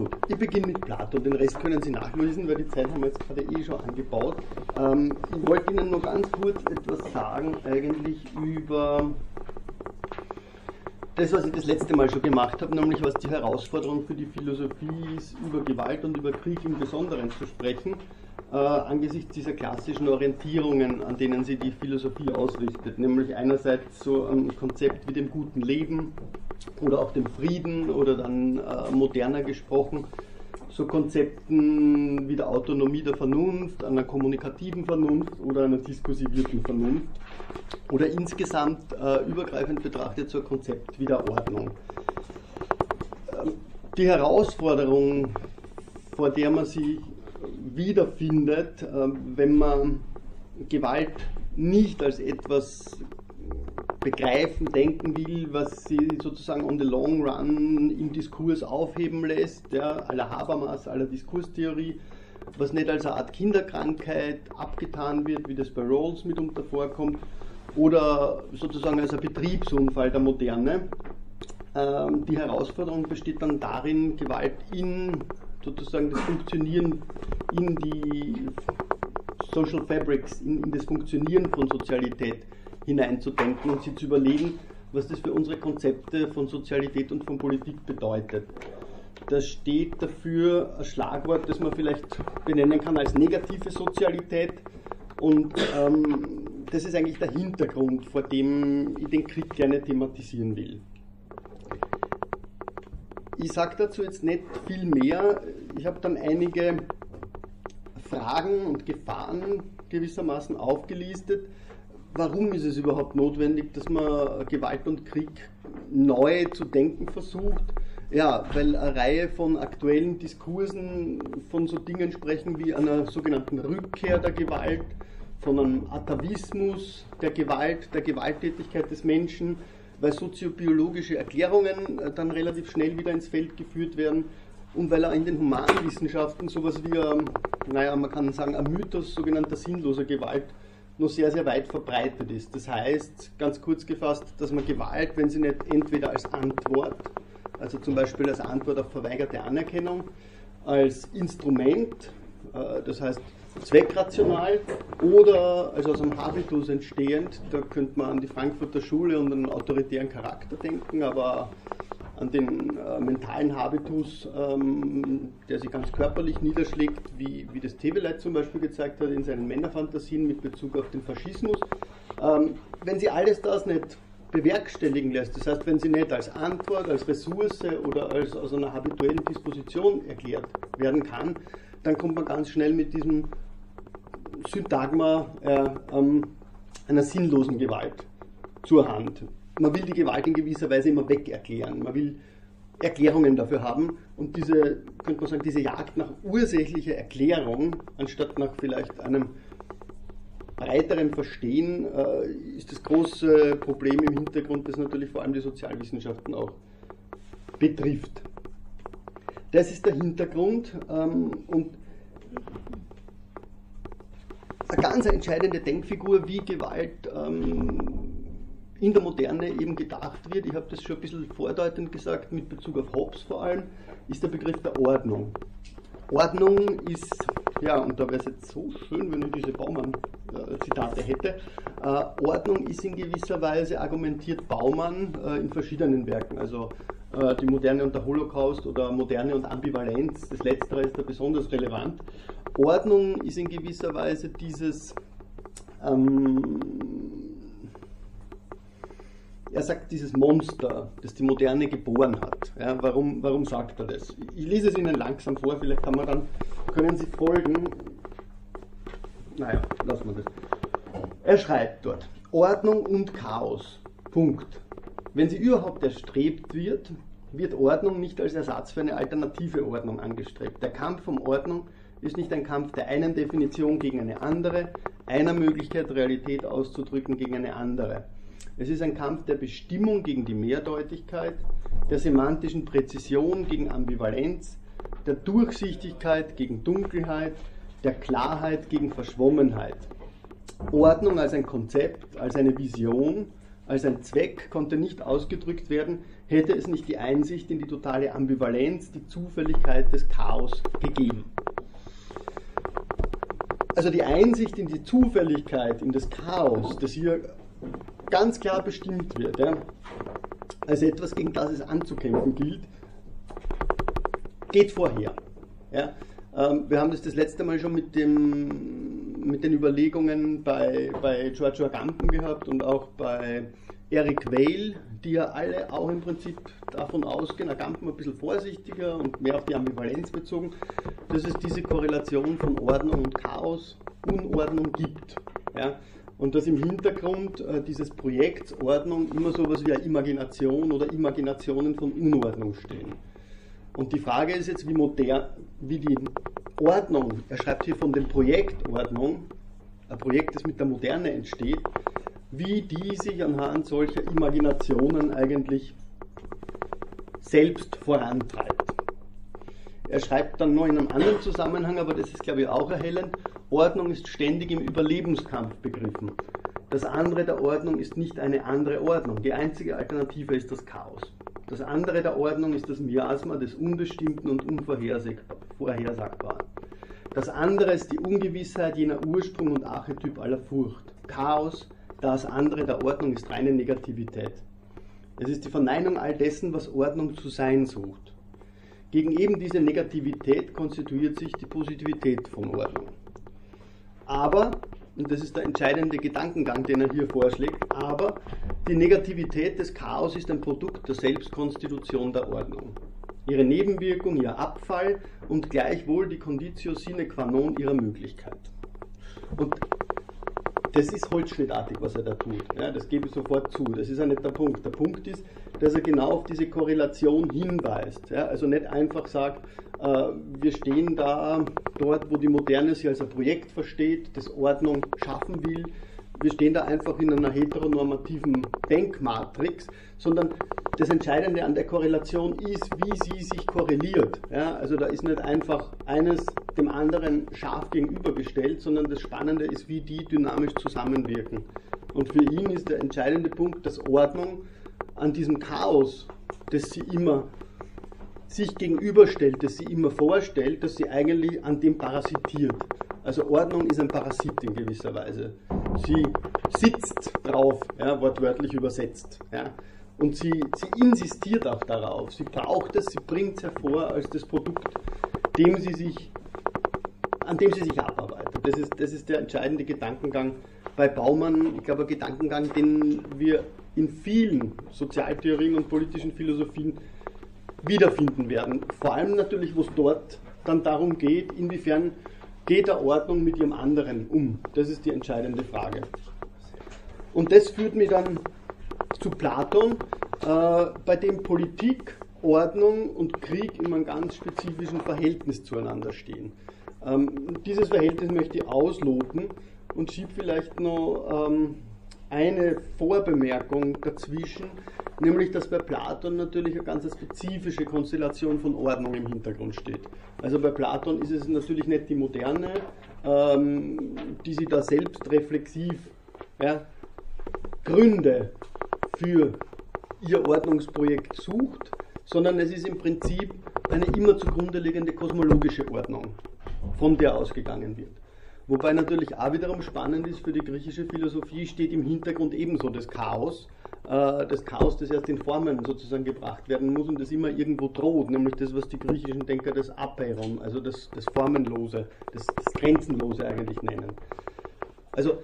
Gut, ich beginne mit Plato. Den Rest können Sie nachlesen, weil die Zeit haben wir jetzt gerade eh schon angebaut. Ähm, ich wollte Ihnen nur ganz kurz etwas sagen, eigentlich über das, was ich das letzte Mal schon gemacht habe, nämlich was die Herausforderung für die Philosophie ist, über Gewalt und über Krieg im Besonderen zu sprechen, äh, angesichts dieser klassischen Orientierungen, an denen sie die Philosophie ausrichtet, nämlich einerseits so ein Konzept wie dem guten Leben oder auch dem Frieden oder dann äh, moderner gesprochen, so Konzepten wie der Autonomie der Vernunft, einer kommunikativen Vernunft oder einer diskursivierten Vernunft oder insgesamt äh, übergreifend betrachtet so ein Konzept wie der Ordnung. Ähm, die Herausforderung, vor der man sich wiederfindet, äh, wenn man Gewalt nicht als etwas begreifen, denken will, was sie sozusagen on the long run im Diskurs aufheben lässt, ja, aller Habermas, aller Diskurstheorie, was nicht als eine Art Kinderkrankheit abgetan wird, wie das bei Rawls mitunter vorkommt, oder sozusagen als ein Betriebsunfall der Moderne. Ähm, die Herausforderung besteht dann darin, Gewalt in sozusagen das Funktionieren, in die Social Fabrics, in, in das Funktionieren von Sozialität hineinzudenken und sich zu überlegen, was das für unsere Konzepte von Sozialität und von Politik bedeutet. Da steht dafür ein Schlagwort, das man vielleicht benennen kann als negative Sozialität. Und ähm, das ist eigentlich der Hintergrund, vor dem ich den Krieg gerne thematisieren will. Ich sage dazu jetzt nicht viel mehr. Ich habe dann einige Fragen und Gefahren gewissermaßen aufgelistet warum ist es überhaupt notwendig, dass man Gewalt und Krieg neu zu denken versucht? Ja, weil eine Reihe von aktuellen Diskursen von so Dingen sprechen wie einer sogenannten Rückkehr der Gewalt, von einem Atavismus der Gewalt, der Gewalttätigkeit des Menschen, weil soziobiologische Erklärungen äh, dann relativ schnell wieder ins Feld geführt werden und weil er in den Humanwissenschaften sowas wie, naja, man kann sagen, ein Mythos sogenannter sinnloser Gewalt noch sehr, sehr weit verbreitet ist. Das heißt, ganz kurz gefasst, dass man Gewalt, wenn sie nicht entweder als Antwort, also zum Beispiel als Antwort auf verweigerte Anerkennung, als Instrument, äh, das heißt zweckrational oder also aus einem Habitus entstehend, da könnte man an die Frankfurter Schule und einen autoritären Charakter denken, aber an den äh, mentalen Habitus, ähm, der sich ganz körperlich niederschlägt, wie, wie das Teveleit zum Beispiel gezeigt hat in seinen Männerfantasien mit Bezug auf den Faschismus. Ähm, wenn sie alles das nicht bewerkstelligen lässt, das heißt, wenn sie nicht als Antwort, als Ressource oder als aus einer habituellen Disposition erklärt werden kann, dann kommt man ganz schnell mit diesem Syntagma äh, ähm, einer sinnlosen Gewalt zur Hand man will die Gewalt in gewisser Weise immer weg erklären. Man will Erklärungen dafür haben und diese, könnte man sagen, diese Jagd nach ursächlicher Erklärung, anstatt nach vielleicht einem breiteren Verstehen, äh, ist das große Problem im Hintergrund, das natürlich vor allem die Sozialwissenschaften auch betrifft. Das ist der Hintergrund ähm, und eine ganz entscheidende Denkfigur, wie Gewalt ähm, in der Moderne eben gedacht wird, ich habe das schon ein bisschen vordeutend gesagt, mit Bezug auf Hobbes vor allem, ist der Begriff der Ordnung. Ordnung ist, ja, und da wäre es jetzt so schön, wenn ich diese Baumann-Zitate hätte, äh, Ordnung ist in gewisser Weise, argumentiert Baumann äh, in verschiedenen Werken, also äh, die Moderne und der Holocaust oder Moderne und Ambivalenz, das Letztere ist da besonders relevant. Ordnung ist in gewisser Weise dieses ähm, er sagt dieses Monster, das die Moderne geboren hat. Ja, warum, warum sagt er das? Ich lese es Ihnen langsam vor, vielleicht kann man dann, können Sie folgen. Naja, lassen wir das. Er schreibt dort, Ordnung und Chaos. Punkt. Wenn sie überhaupt erstrebt wird, wird Ordnung nicht als Ersatz für eine alternative Ordnung angestrebt. Der Kampf um Ordnung ist nicht ein Kampf der einen Definition gegen eine andere, einer Möglichkeit Realität auszudrücken gegen eine andere. Es ist ein Kampf der Bestimmung gegen die Mehrdeutigkeit, der semantischen Präzision gegen Ambivalenz, der Durchsichtigkeit gegen Dunkelheit, der Klarheit gegen Verschwommenheit. Ordnung als ein Konzept, als eine Vision, als ein Zweck konnte nicht ausgedrückt werden, hätte es nicht die Einsicht in die totale Ambivalenz, die Zufälligkeit des Chaos gegeben. Also die Einsicht in die Zufälligkeit, in das Chaos, das hier ganz klar bestimmt wird, ja, als etwas, gegen das es anzukämpfen gilt, geht vorher. Ja. Ähm, wir haben das das letzte Mal schon mit, dem, mit den Überlegungen bei, bei George Agamben gehabt und auch bei Eric Weil, die ja alle auch im Prinzip davon ausgehen, Agamben ein bisschen vorsichtiger und mehr auf die Ambivalenz bezogen, dass es diese Korrelation von Ordnung und Chaos, Unordnung gibt. Ja? Und dass im Hintergrund äh, dieses Projekts Ordnung immer so etwas wie eine Imagination oder Imaginationen von Unordnung stehen. Und die Frage ist jetzt, wie modern, wie die Ordnung, er schreibt hier von dem Projekt Ordnung, ein Projekt, das mit der Moderne entsteht, wie die sich anhand solcher Imaginationen eigentlich selbst vorantreibt. Er schreibt dann noch in einem anderen Zusammenhang, aber das ist glaube ich auch erhellend, Ordnung ist ständig im Überlebenskampf begriffen. Das andere der Ordnung ist nicht eine andere Ordnung. Die einzige Alternative ist das Chaos. Das andere der Ordnung ist das Miasma des Unbestimmten und Unvorhersagbaren. Das andere ist die Ungewissheit jener Ursprung und Archetyp aller Furcht. Chaos, das andere der Ordnung ist reine Negativität. Es ist die Verneinung all dessen, was Ordnung zu sein sucht. Gegen eben diese Negativität konstituiert sich die Positivität von Ordnung. Aber und das ist der entscheidende Gedankengang, den er hier vorschlägt, aber die Negativität des Chaos ist ein Produkt der Selbstkonstitution der Ordnung. Ihre Nebenwirkung, ihr Abfall und gleichwohl die Conditio sine qua non ihrer Möglichkeit. Und das ist holzschnittartig, was er da tut. Ja, das gebe ich sofort zu. Das ist ja nicht der Punkt. Der Punkt ist, dass er genau auf diese Korrelation hinweist. Ja, also nicht einfach sagt, äh, wir stehen da dort, wo die Moderne sich als ein Projekt versteht, das Ordnung schaffen will. Wir stehen da einfach in einer heteronormativen Denkmatrix, sondern das Entscheidende an der Korrelation ist, wie sie sich korreliert. Ja, also da ist nicht einfach eines dem anderen scharf gegenübergestellt, sondern das Spannende ist, wie die dynamisch zusammenwirken. Und für ihn ist der entscheidende Punkt, dass Ordnung an diesem Chaos, das sie immer sich gegenüberstellt, das sie immer vorstellt, dass sie eigentlich an dem parasitiert. Also Ordnung ist ein Parasit in gewisser Weise. Sie sitzt drauf, ja, wortwörtlich übersetzt. Ja. Und sie, sie insistiert auch darauf. Sie braucht es, sie bringt es hervor als das Produkt, dem sie sich, an dem sie sich abarbeitet. Das ist, das ist der entscheidende Gedankengang bei Baumann. Ich glaube, ein Gedankengang, den wir in vielen Sozialtheorien und politischen Philosophien wiederfinden werden. Vor allem natürlich, wo es dort dann darum geht, inwiefern geht der Ordnung mit ihrem anderen um. Das ist die entscheidende Frage. Und das führt mich dann zu Platon, äh, bei dem Politik, Ordnung und Krieg in einem ganz spezifischen Verhältnis zueinander stehen. Ähm, dieses Verhältnis möchte ich ausloten und schiebe vielleicht noch ähm, eine Vorbemerkung dazwischen, nämlich dass bei Platon natürlich eine ganz spezifische Konstellation von Ordnung im Hintergrund steht. Also bei Platon ist es natürlich nicht die moderne, ähm, die sie da selbst reflexiv ja, Gründe für ihr Ordnungsprojekt sucht, sondern es ist im Prinzip eine immer zugrunde liegende kosmologische Ordnung, von der ausgegangen wird. Wobei natürlich auch wiederum spannend ist, für die griechische Philosophie steht im Hintergrund ebenso das Chaos. Äh, das Chaos, das erst in Formen sozusagen gebracht werden muss und das immer irgendwo droht, nämlich das, was die griechischen Denker das Apeiron, also das, das Formenlose, das, das Grenzenlose eigentlich nennen. Also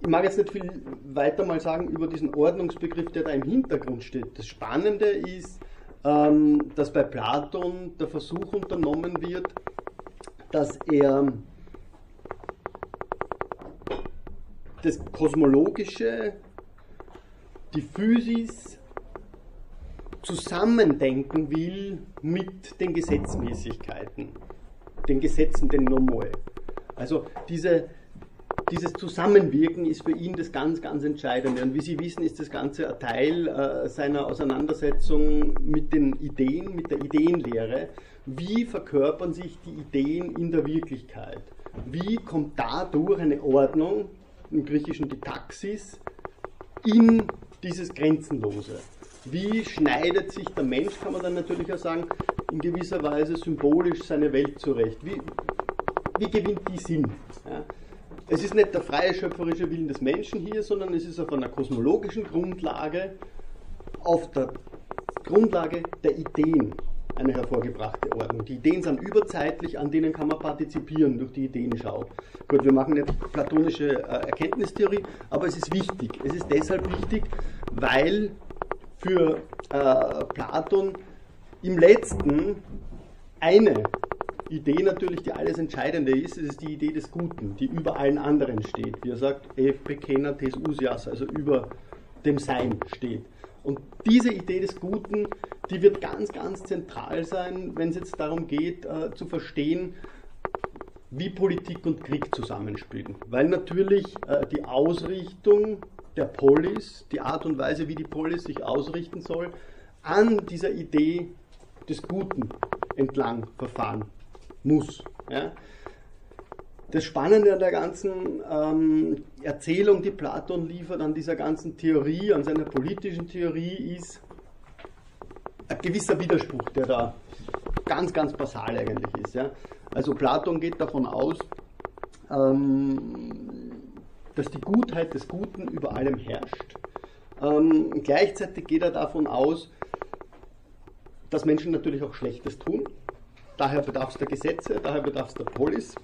ich mag jetzt nicht viel weiter mal sagen über diesen Ordnungsbegriff, der da im Hintergrund steht. Das Spannende ist, ähm, dass bei Platon der Versuch unternommen wird, dass er das Kosmologische, die Physis zusammendenken will mit den Gesetzmäßigkeiten, den Gesetzen, den Nomoi. Also diese, dieses Zusammenwirken ist für ihn das ganz, ganz Entscheidende. Und wie Sie wissen, ist das Ganze ein Teil äh, seiner Auseinandersetzung mit den Ideen, mit der Ideenlehre. Wie verkörpern sich die Ideen in der Wirklichkeit? Wie kommt dadurch eine Ordnung, im Griechischen die Taxis, in dieses Grenzenlose. Wie schneidet sich der Mensch, kann man dann natürlich auch sagen, in gewisser Weise symbolisch seine Welt zurecht? Wie, wie gewinnt die Sinn? Ja? Es ist nicht der freie schöpferische Willen des Menschen hier, sondern es ist auf einer kosmologischen Grundlage, auf der Grundlage der Ideen eine hervorgebrachte Ordnung. Die Ideen sind überzeitlich, an denen kann man partizipieren durch die Ideenschau. Gut, wir machen nicht platonische äh, Erkenntnistheorie, aber es ist wichtig. Es ist deshalb wichtig, weil für äh, Platon im letzten eine Idee natürlich die alles Entscheidende ist, es ist die Idee des Guten, die über allen anderen steht. Wie er sagt, ef pekena tes usias, also über dem Sein steht. Und diese Idee des Guten, die wird ganz, ganz zentral sein, wenn es jetzt darum geht, äh, zu verstehen, wie Politik und Krieg zusammenspielen. Weil natürlich äh, die Ausrichtung der Polis, die Art und Weise, wie die Polis sich ausrichten soll, an dieser Idee des Guten entlang verfahren muss. Ja. Das Spannende an der ganzen ähm, Erzählung, die Platon liefert, an dieser ganzen Theorie, an seiner politischen Theorie, ist ein gewisser Widerspruch, der da ganz, ganz basal eigentlich ist. Ja. Also Platon geht davon aus, ähm, dass die Gutheit des Guten über allem herrscht. Ähm, gleichzeitig geht er davon aus, dass Menschen natürlich auch Schlechtes tun. Daher bedarf es der Gesetze, daher bedarf es der Polis.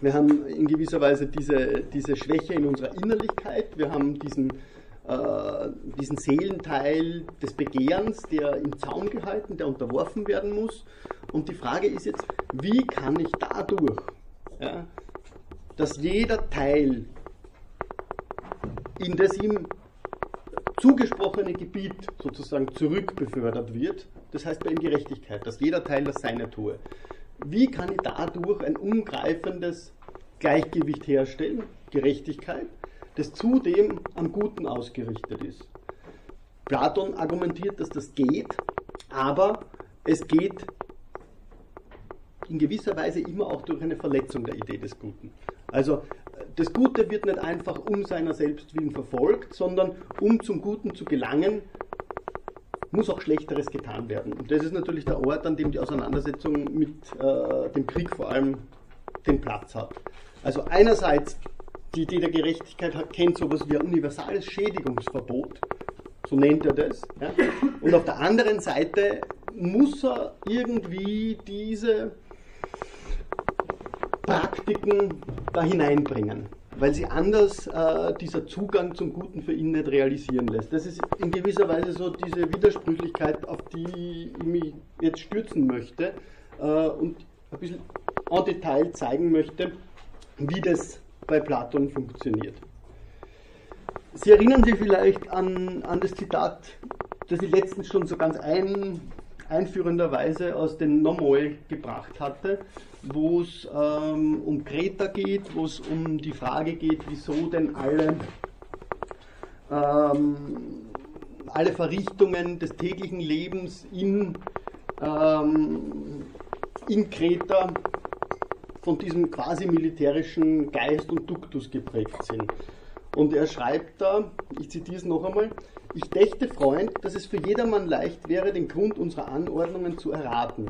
Wir haben in gewisser Weise diese, diese Schwäche in unserer Innerlichkeit. Wir haben diesen, diesen Seelenteil des Begehrens, der im Zaum gehalten, der unterworfen werden muss. Und die Frage ist jetzt, wie kann ich dadurch, ja, dass jeder Teil in das ihm zugesprochene Gebiet sozusagen zurückbefördert wird, das heißt bei ihm Gerechtigkeit, dass jeder Teil das Seine tue. Wie kann ich dadurch ein umgreifendes Gleichgewicht herstellen, Gerechtigkeit, das zudem am Guten ausgerichtet ist? Platon argumentiert, dass das geht, aber es geht in gewisser Weise immer auch durch eine Verletzung der Idee des Guten. Also das Gute wird nicht einfach um seiner selbst willen verfolgt, sondern um zum Guten zu gelangen, muss auch Schlechteres getan werden. Und das ist natürlich der Ort, an dem die Auseinandersetzung mit äh, dem Krieg vor allem den Platz hat. Also einerseits die Idee der Gerechtigkeit hat, kennt sowas wie ein universales Schädigungsverbot, so nennt er das. Ja? Und auf der anderen Seite muss er irgendwie diese Praktiken da hineinbringen, weil sie anders äh, dieser Zugang zum Guten für ihn nicht realisieren lässt. Das ist in gewisser Weise so diese Widersprüchlichkeit, auf die ich mich jetzt stürzen möchte äh, und ein bisschen en Detail zeigen möchte, wie das bei Platon funktioniert. Sie erinnern sich vielleicht an, an das Zitat, das ich letztens schon so ganz ein, einführenderweise aus den Nomoi gebracht hatte, wo es ähm, um Kreta geht, wo es um die Frage geht, wieso denn alle, ähm, alle Verrichtungen des täglichen Lebens in, ähm, in Kreta von diesem quasi militärischen Geist und Duktus geprägt sind. Und er schreibt da, ich zitiere es noch einmal, ich dächte, Freund, dass es für jedermann leicht wäre, den Grund unserer Anordnungen zu erraten.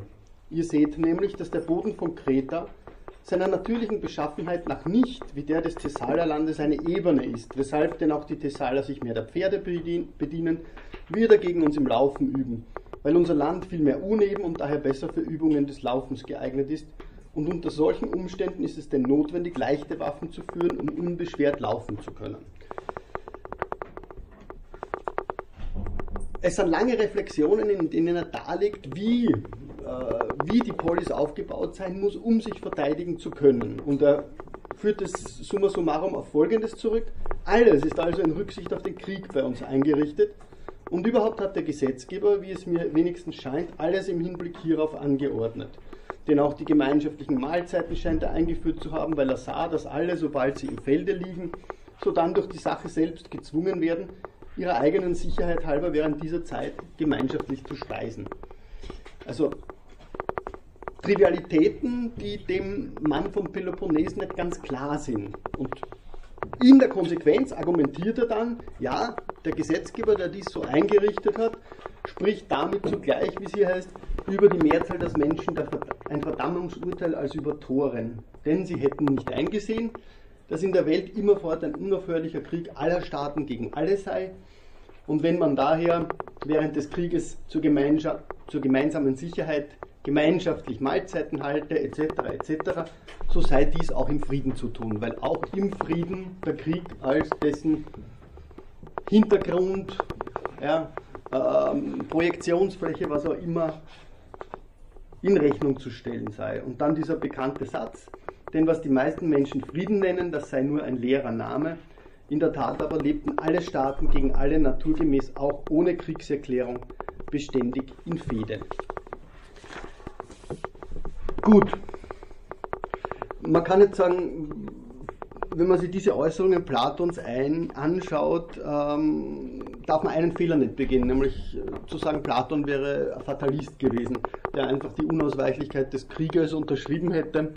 Ihr seht nämlich, dass der Boden von Kreta seiner natürlichen Beschaffenheit nach nicht wie der des Thessalerlandes eine Ebene ist, weshalb denn auch die Thessaler sich mehr der Pferde bedienen, wir dagegen uns im Laufen üben, weil unser Land viel mehr uneben und daher besser für Übungen des Laufens geeignet ist, und unter solchen Umständen ist es denn notwendig, leichte Waffen zu führen, um unbeschwert laufen zu können. Es sind lange Reflexionen, in denen er darlegt, wie, äh, wie die Polis aufgebaut sein muss, um sich verteidigen zu können. Und er führt es summa summarum auf Folgendes zurück. Alles ist also in Rücksicht auf den Krieg bei uns eingerichtet. Und überhaupt hat der Gesetzgeber, wie es mir wenigstens scheint, alles im Hinblick hierauf angeordnet. Denn auch die gemeinschaftlichen Mahlzeiten scheint er eingeführt zu haben, weil er sah, dass alle, sobald sie im Felde liegen, sodann durch die Sache selbst gezwungen werden, ihrer eigenen Sicherheit halber während dieser Zeit gemeinschaftlich zu speisen. Also Trivialitäten, die dem Mann vom Peloponnes nicht ganz klar sind. Und in der Konsequenz argumentiert er dann, ja, der Gesetzgeber, der dies so eingerichtet hat, spricht damit zugleich, wie sie heißt, über die Mehrzahl des Menschen ein Verdammungsurteil als über Toren. Denn sie hätten nicht eingesehen, dass in der Welt immerfort ein unaufhörlicher Krieg aller Staaten gegen alle sei. Und wenn man daher während des Krieges zur, zur gemeinsamen Sicherheit gemeinschaftlich Mahlzeiten halte, etc., etc., so sei dies auch im Frieden zu tun, weil auch im Frieden der Krieg als dessen Hintergrund, ja, ähm, Projektionsfläche, was auch immer, in Rechnung zu stellen sei. Und dann dieser bekannte Satz, denn was die meisten Menschen Frieden nennen, das sei nur ein leerer Name. In der Tat aber lebten alle Staaten gegen alle naturgemäß auch ohne Kriegserklärung beständig in Fehde. Gut. Man kann jetzt sagen, wenn man sich diese Äußerungen Platons ein, anschaut, ähm, darf man einen Fehler nicht begehen, nämlich äh, zu sagen, Platon wäre Fatalist gewesen, der einfach die Unausweichlichkeit des Krieges unterschrieben hätte.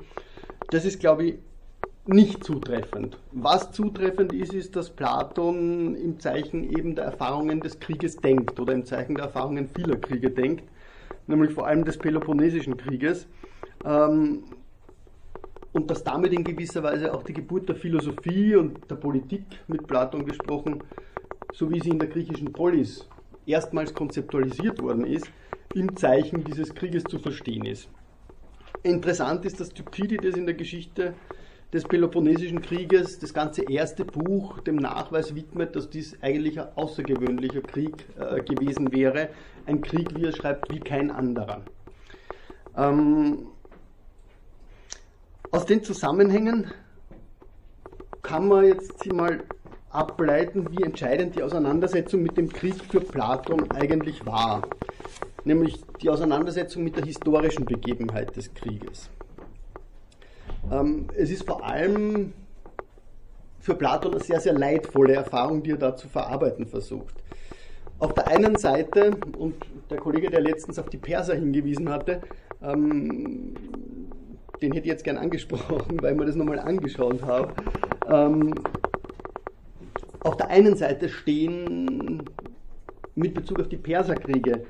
Das ist, glaube ich, nicht zutreffend. Was zutreffend ist, ist, dass Platon im Zeichen eben der Erfahrungen des Krieges denkt oder im Zeichen der Erfahrungen vieler Kriege denkt, nämlich vor allem des Peloponnesischen Krieges. Ähm, und dass damit in gewisser Weise auch die Geburt der Philosophie und der Politik mit Platon gesprochen, so wie sie in der griechischen Polis erstmals konzeptualisiert worden ist, im Zeichen dieses Krieges zu verstehen ist. Interessant ist, dass Thukydides in der Geschichte des Peloponnesischen Krieges das ganze erste Buch dem Nachweis widmet, dass dies eigentlich ein außergewöhnlicher Krieg äh, gewesen wäre. Ein Krieg, wie er schreibt, wie kein anderer. Ähm, aus den Zusammenhängen kann man jetzt mal ableiten, wie entscheidend die Auseinandersetzung mit dem Krieg für Platon eigentlich war. Nämlich die Auseinandersetzung mit der historischen Begebenheit des Krieges. Ähm, es ist vor allem für Platon eine sehr, sehr leidvolle Erfahrung, die er da zu verarbeiten versucht. Auf der einen Seite, und der Kollege, der letztens auf die Perser hingewiesen hatte, ähm, den hätte ich jetzt gern angesprochen, weil wir das nochmal angeschaut haben. Ähm, auf der einen Seite stehen mit Bezug auf die Perserkriege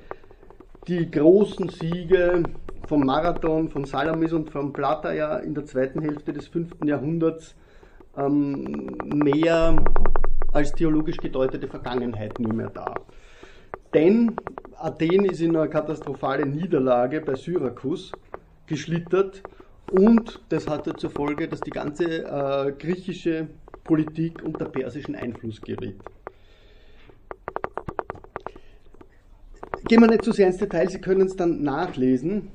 die großen Siege vom Marathon, von Salamis und von Plataea in der zweiten Hälfte des 5. Jahrhunderts ähm, mehr als theologisch gedeutete Vergangenheit nie mehr da. Denn Athen ist in einer katastrophalen Niederlage bei Syrakus geschlittert und das hatte zur Folge, dass die ganze äh, griechische Politik unter persischen Einfluss geriet. Gehen wir nicht zu sehr ins Detail, Sie können es dann nachlesen.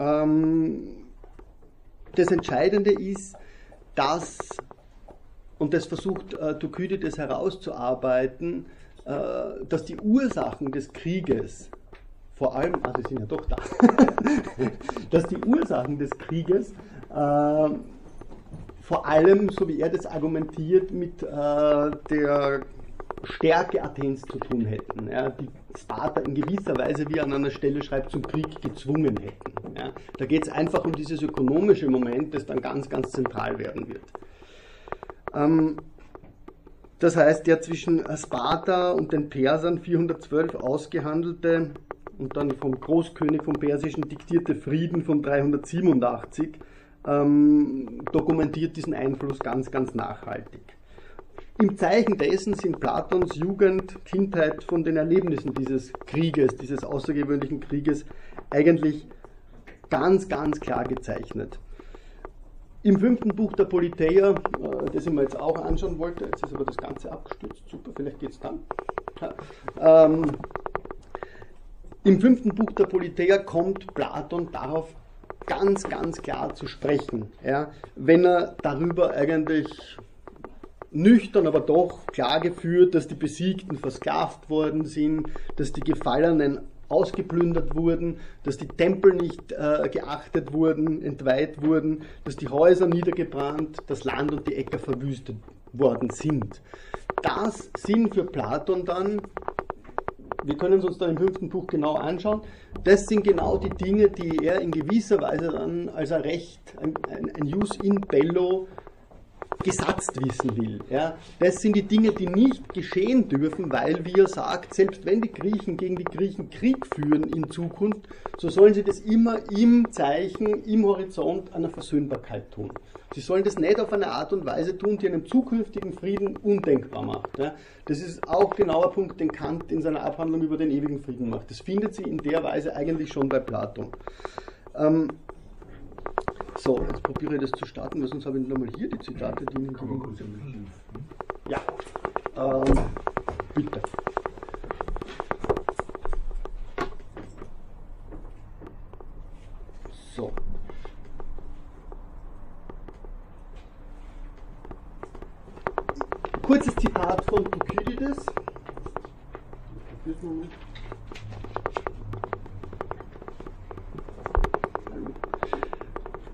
Ähm, das Entscheidende ist, dass, und das versucht äh, Thukydides herauszuarbeiten, äh, dass die Ursachen des Krieges vor allem, also sie sind ja doch da, dass die Ursachen des Krieges äh, vor allem, so wie er das argumentiert, mit äh, der Stärke Athens zu tun hätten, ja, die Sparta in gewisser Weise, wie er an einer Stelle schreibt, zum Krieg gezwungen hätten. Ja. Da geht es einfach um dieses ökonomische Moment, das dann ganz, ganz zentral werden wird. Ähm, das heißt, der zwischen Sparta und den Persern 412 ausgehandelte und dann vom Großkönig vom Persischen diktierte Frieden von 387 ähm, dokumentiert diesen Einfluss ganz, ganz nachhaltig. Im Zeichen dessen sind Platons Jugend, Kindheit von den Erlebnissen dieses Krieges, dieses außergewöhnlichen Krieges eigentlich ganz, ganz klar gezeichnet. Im fünften Buch der Politeia, äh, das ich mir jetzt auch anschauen wollte, jetzt ist aber das Ganze abgestürzt, super, vielleicht geht es dann. Ähm, im fünften Buch der Politeia kommt Platon darauf ganz, ganz klar zu sprechen, ja, wenn er darüber eigentlich nüchtern, aber doch klar geführt, dass die Besiegten versklavt worden sind, dass die Gefallenen ausgeplündert wurden, dass die Tempel nicht äh, geachtet wurden, entweiht wurden, dass die Häuser niedergebrannt, das Land und die Äcker verwüstet worden sind. Das sind für Platon dann wir können es uns dann im fünften Buch genau anschauen. Das sind genau die Dinge, die er in gewisser Weise dann als ein Recht, ein, ein, ein Jus in bello gesatzt wissen will. Ja. Das sind die Dinge, die nicht geschehen dürfen, weil, wie er sagt, selbst wenn die Griechen gegen die Griechen Krieg führen in Zukunft, so sollen sie das immer im Zeichen, im Horizont einer Versöhnbarkeit tun. Sie sollen das nicht auf eine Art und Weise tun, die einen zukünftigen Frieden undenkbar macht. Ja. Das ist auch genau ein Punkt, den Kant in seiner Abhandlung über den ewigen Frieden macht. Das findet sie in der Weise eigentlich schon bei Platon. Ähm, so, jetzt probiere ich das zu starten, weil sonst habe ich nochmal hier die Zitate, die Ihnen gegeben Ja, ähm, bitte. So. Kurzes Zitat von Thukydides.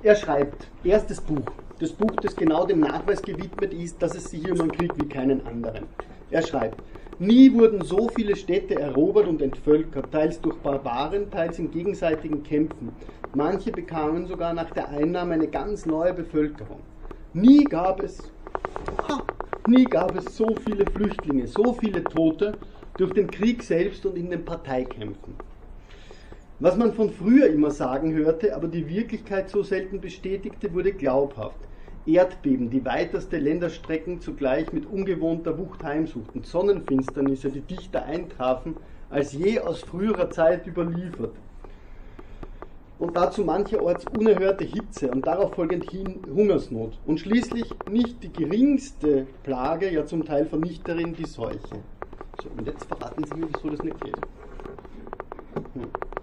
Er schreibt, erstes Buch, das Buch, das genau dem Nachweis gewidmet ist, dass es sich hier um einen Krieg wie keinen anderen. Er schreibt, nie wurden so viele Städte erobert und entvölkert, teils durch Barbaren, teils in gegenseitigen Kämpfen. Manche bekamen sogar nach der Einnahme eine ganz neue Bevölkerung. Nie gab es, ha, nie gab es so viele Flüchtlinge, so viele Tote durch den Krieg selbst und in den Parteikämpfen. Was man von früher immer sagen hörte, aber die Wirklichkeit so selten bestätigte, wurde glaubhaft. Erdbeben, die weiteste Länderstrecken zugleich mit ungewohnter Wucht heimsuchten, Sonnenfinsternisse, die dichter eintrafen, als je aus früherer Zeit überliefert. Und dazu mancherorts unerhörte Hitze und darauf folgend Hungersnot. Und schließlich nicht die geringste Plage, ja zum Teil Vernichterin, die Seuche. So, und jetzt verraten Sie mir, wieso das nicht geht. Hm.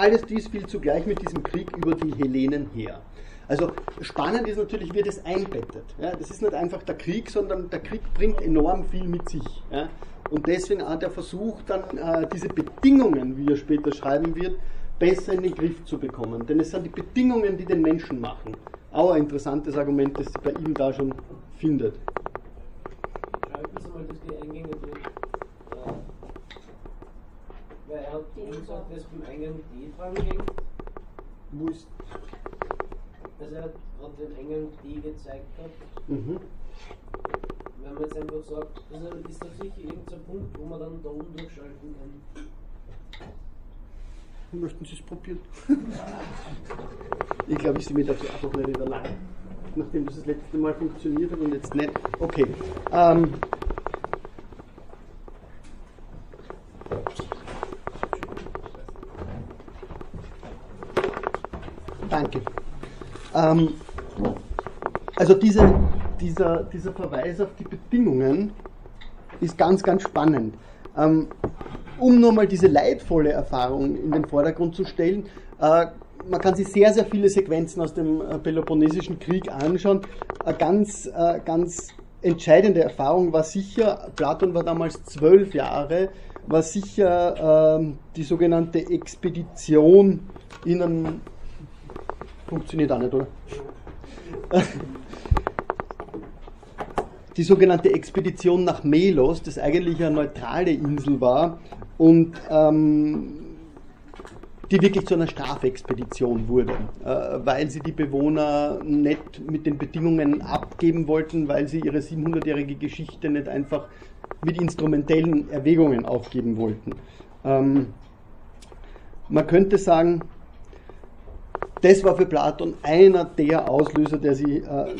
Alles dies fiel zugleich mit diesem Krieg über die Hellenen her. Also spannend ist natürlich, wie das einbettet. Ja, das ist nicht einfach der Krieg, sondern der Krieg bringt enorm viel mit sich. Ja. Und deswegen auch der Versuch, dann äh, diese Bedingungen, wie er später schreiben wird, besser in den Griff zu bekommen. Denn es sind die Bedingungen, die den Menschen machen. Auch ein interessantes Argument, das sich bei ihm da schon findet. Schreiben Sie mal durch die Eingänge durch. Weil er hat gesagt, dass beim Eingang D dran ging. Ist. Also er hat gerade den Eingang D gezeigt gehabt. Mhm. Wenn man jetzt einfach sagt, also ist da sicher irgendein Punkt, wo man dann da oben durchschalten kann. Möchten Sie es probieren? ich glaube, ich sehe mich dazu einfach nicht in der Lage. Nachdem das das letzte Mal funktioniert hat und jetzt nicht. Okay. Ähm, Danke. Ähm, also diese, dieser, dieser Verweis auf die Bedingungen ist ganz, ganz spannend. Ähm, um nochmal diese leidvolle Erfahrung in den Vordergrund zu stellen, äh, man kann sich sehr, sehr viele Sequenzen aus dem äh, Peloponnesischen Krieg anschauen. Eine ganz, äh, ganz entscheidende Erfahrung war sicher, Platon war damals zwölf Jahre, war sicher ähm, die sogenannte Expedition in einem Funktioniert auch nicht, oder? Die sogenannte Expedition nach Melos, das eigentlich eine neutrale Insel war und ähm, die wirklich zu einer Strafexpedition wurde, äh, weil sie die Bewohner nicht mit den Bedingungen abgeben wollten, weil sie ihre 700-jährige Geschichte nicht einfach mit instrumentellen Erwägungen aufgeben wollten. Ähm, man könnte sagen, das war für Platon einer der Auslöser, der sie äh,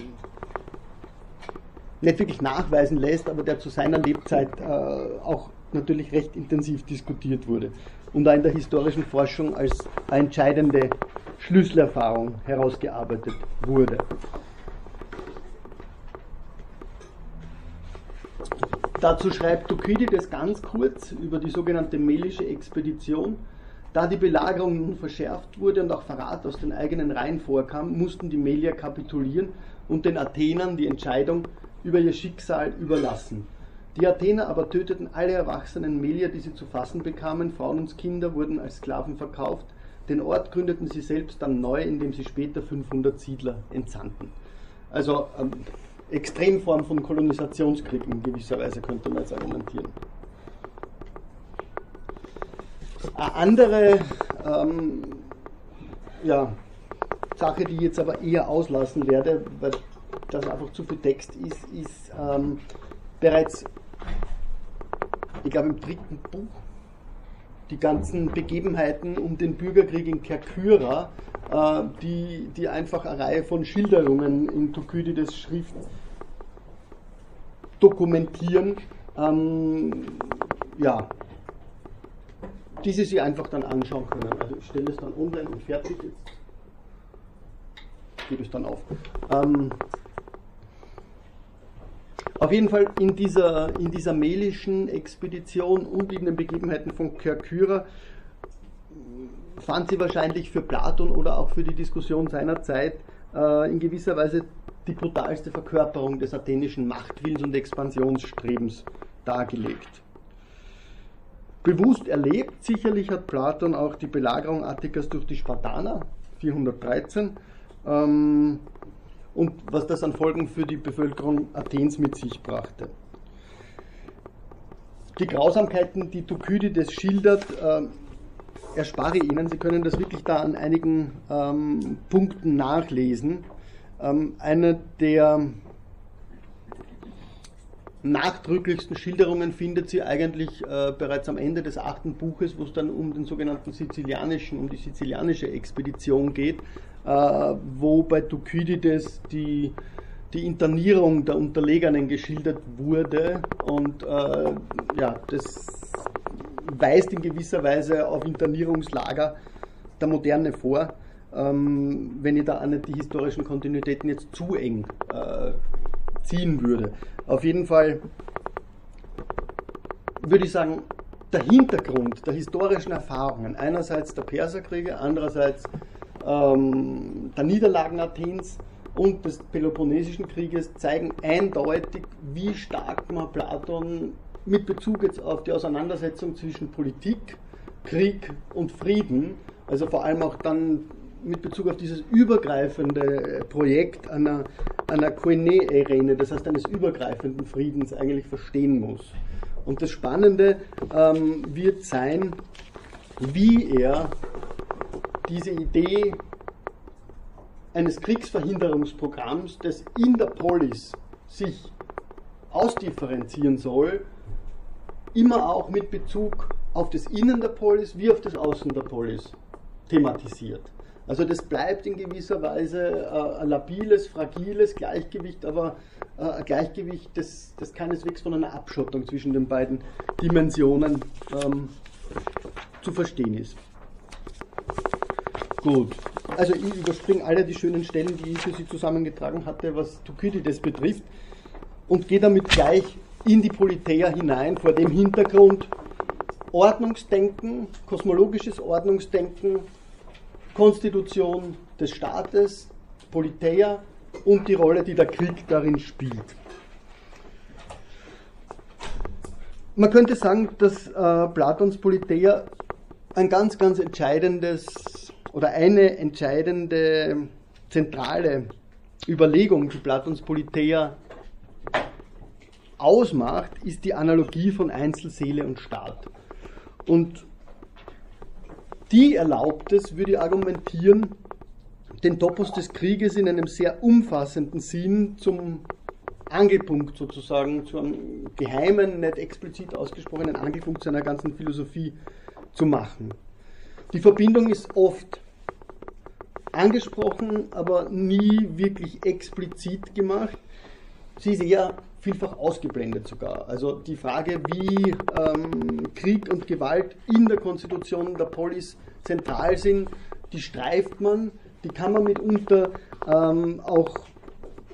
nicht wirklich nachweisen lässt, aber der zu seiner Lebzeit äh, auch natürlich recht intensiv diskutiert wurde und da in der historischen Forschung als eine entscheidende Schlüsselerfahrung herausgearbeitet wurde. Dazu schreibt Thukydides ganz kurz über die sogenannte Melische Expedition. Da die Belagerung nun verschärft wurde und auch Verrat aus den eigenen Reihen vorkam, mussten die Melier kapitulieren und den Athenern die Entscheidung über ihr Schicksal überlassen. Die Athener aber töteten alle erwachsenen Melier, die sie zu fassen bekamen, Frauen und Kinder wurden als Sklaven verkauft, den Ort gründeten sie selbst dann neu, indem sie später 500 Siedler entsandten. Also ähm, Extremform von Kolonisationskrieg in gewisser Weise könnte man jetzt argumentieren. Eine andere ähm, ja, Sache, die ich jetzt aber eher auslassen werde, weil das einfach zu viel Text ist, ist ähm, bereits, ich glaube im dritten Buch, die ganzen Begebenheiten um den Bürgerkrieg in Kerkyra, äh, die, die einfach eine Reihe von Schilderungen in Thukydides Schrift dokumentieren. Ähm, ja, die Sie sich einfach dann anschauen können. Also ich stelle es dann online und fertig. Jetzt gebe ich dann auf. Ähm, auf jeden Fall in dieser, in dieser melischen Expedition und in den Begebenheiten von Kerkyra fand sie wahrscheinlich für Platon oder auch für die Diskussion seiner Zeit äh, in gewisser Weise die brutalste Verkörperung des athenischen Machtwillens und Expansionsstrebens dargelegt. Bewusst erlebt sicherlich hat Platon auch die Belagerung Attikas durch die Spartaner 413 ähm, und was das an Folgen für die Bevölkerung Athens mit sich brachte. Die Grausamkeiten, die Thukydides schildert, äh, erspare ich Ihnen. Sie können das wirklich da an einigen ähm, Punkten nachlesen. Ähm, einer der nachdrücklichsten Schilderungen findet sie eigentlich äh, bereits am Ende des achten Buches, wo es dann um den sogenannten sizilianischen, um die sizilianische Expedition geht, äh, wo bei Thukydides die, die Internierung der Unterlegenen geschildert wurde und äh, ja, das weist in gewisser Weise auf Internierungslager der Moderne vor, ähm, wenn ich da auch nicht die historischen Kontinuitäten jetzt zu eng äh, ziehen würde. Auf jeden Fall würde ich sagen, der Hintergrund der historischen Erfahrungen, einerseits der Perserkriege, andererseits ähm, der Niederlagen Athens und des Peloponnesischen Krieges, zeigen eindeutig, wie stark man Platon mit Bezug jetzt auf die Auseinandersetzung zwischen Politik, Krieg und Frieden, also vor allem auch dann mit Bezug auf dieses übergreifende Projekt einer, einer Koine-Arene, das heißt eines übergreifenden Friedens, eigentlich verstehen muss. Und das Spannende ähm, wird sein, wie er diese Idee eines Kriegsverhinderungsprogramms, das in der Polis sich ausdifferenzieren soll, immer auch mit Bezug auf das Innen der Polis wie auf das Außen der Polis thematisiert. Also das bleibt in gewisser Weise äh, ein labiles, fragiles Gleichgewicht, aber äh, ein Gleichgewicht, das, das keineswegs von einer Abschottung zwischen den beiden Dimensionen ähm, zu verstehen ist. Gut, also ich überspringe alle die schönen Stellen, die ich für Sie zusammengetragen hatte, was Thukydides betrifft und gehe damit gleich in die Politeia hinein, vor dem Hintergrund Ordnungsdenken, kosmologisches Ordnungsdenken, Konstitution des Staates, Politeia und die Rolle, die der Krieg darin spielt. Man könnte sagen, dass äh, Platons Politeia ein ganz, ganz entscheidendes oder eine entscheidende zentrale Überlegung, die Platons Politeia ausmacht, ist die Analogie von Einzelseele und Staat. Und die erlaubt es, würde ich argumentieren, den Topos des Krieges in einem sehr umfassenden Sinn zum Angelpunkt sozusagen, zu einem geheimen, nicht explizit ausgesprochenen Angelpunkt seiner ganzen Philosophie zu machen. Die Verbindung ist oft angesprochen, aber nie wirklich explizit gemacht. Sie ist eher vielfach ausgeblendet sogar. Also die Frage, wie ähm, Krieg und Gewalt in der Konstitution der Polis zentral sind, die streift man, die kann man mitunter ähm, auch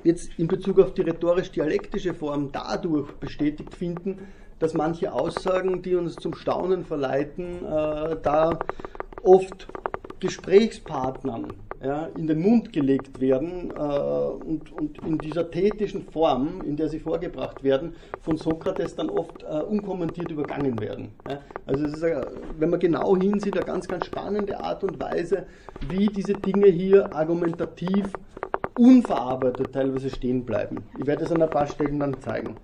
jetzt in Bezug auf die rhetorisch-dialektische Form dadurch bestätigt finden, dass manche Aussagen, die uns zum Staunen verleiten, äh, da oft Gesprächspartnern ja, in den Mund gelegt werden äh, und, und, in dieser thetischen Form, in der sie vorgebracht werden, von Sokrates dann oft äh, unkommentiert übergangen werden. Ja. Also es ist, wenn man genau hinsieht, eine ganz, ganz spannende Art und Weise, wie diese Dinge hier argumentativ unverarbeitet teilweise stehen bleiben. Ich werde es an ein paar Stellen dann zeigen.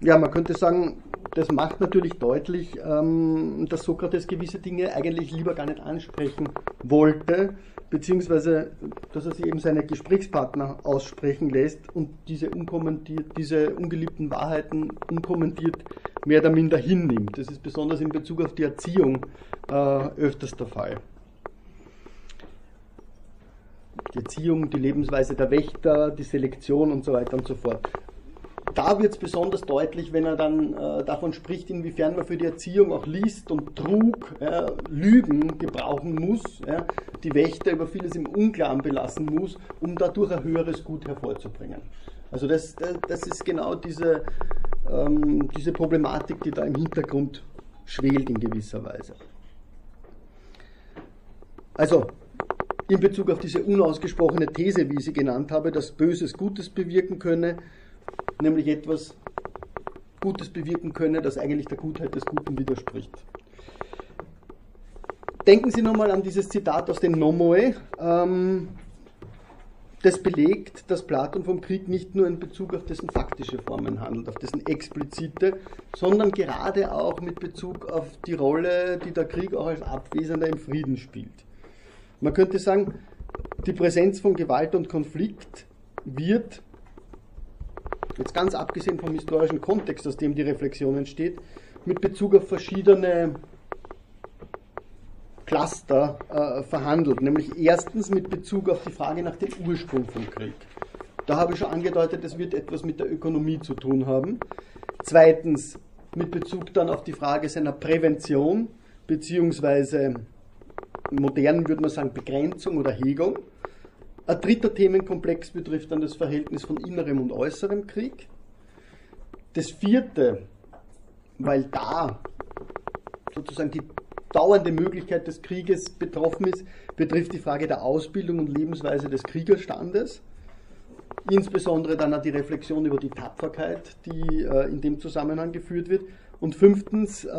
Ja, man könnte sagen, das macht natürlich deutlich, ähm, dass Sokrates gewisse Dinge eigentlich lieber gar nicht ansprechen wollte, beziehungsweise dass er sie eben seine Gesprächspartner aussprechen lässt und diese, unkommentiert, diese ungeliebten Wahrheiten unkommentiert mehr oder minder hinnimmt. Das ist besonders in Bezug auf die Erziehung äh, öfters der Fall. Die Erziehung, die Lebensweise der Wächter, die Selektion und so weiter und so fort da wird es besonders deutlich, wenn er dann äh, davon spricht, inwiefern man für die Erziehung auch List und Trug, ja, Lügen gebrauchen muss, ja, die Wächter über vieles im Unklaren belassen muss, um dadurch ein höheres Gut hervorzubringen. Also das, das, das ist genau diese, ähm, diese Problematik, die da im Hintergrund schwelt in gewisser Weise. Also in Bezug auf diese unausgesprochene These, wie ich sie genannt habe, dass Böses Gutes bewirken könne, nämlich etwas Gutes bewirken könne, das eigentlich der Gutheit des Guten widerspricht. Denken Sie nochmal an dieses Zitat aus den Nomoe. Ähm, das belegt, dass Platon vom Krieg nicht nur in Bezug auf dessen faktische Formen handelt, auf dessen explizite, sondern gerade auch mit Bezug auf die Rolle, die der Krieg auch als Abwesender im Frieden spielt. Man könnte sagen, die Präsenz von Gewalt und Konflikt wird jetzt ganz abgesehen vom historischen Kontext, aus dem die Reflexion entsteht, mit Bezug auf verschiedene Cluster äh, verhandelt, nämlich erstens mit Bezug auf die Frage nach dem Ursprung vom Krieg. Da habe ich schon angedeutet, es wird etwas mit der Ökonomie zu tun haben. Zweitens mit Bezug dann auf die Frage seiner Prävention, beziehungsweise modern würde man sagen Begrenzung oder Hegung. Ein dritter Themenkomplex betrifft dann das Verhältnis von innerem und äußerem Krieg. Das vierte, weil da sozusagen die dauernde Möglichkeit des Krieges betroffen ist, betrifft die Frage der Ausbildung und Lebensweise des Kriegerstandes. Insbesondere dann auch die Reflexion über die Tapferkeit, die äh, in dem Zusammenhang geführt wird. Und fünftens äh,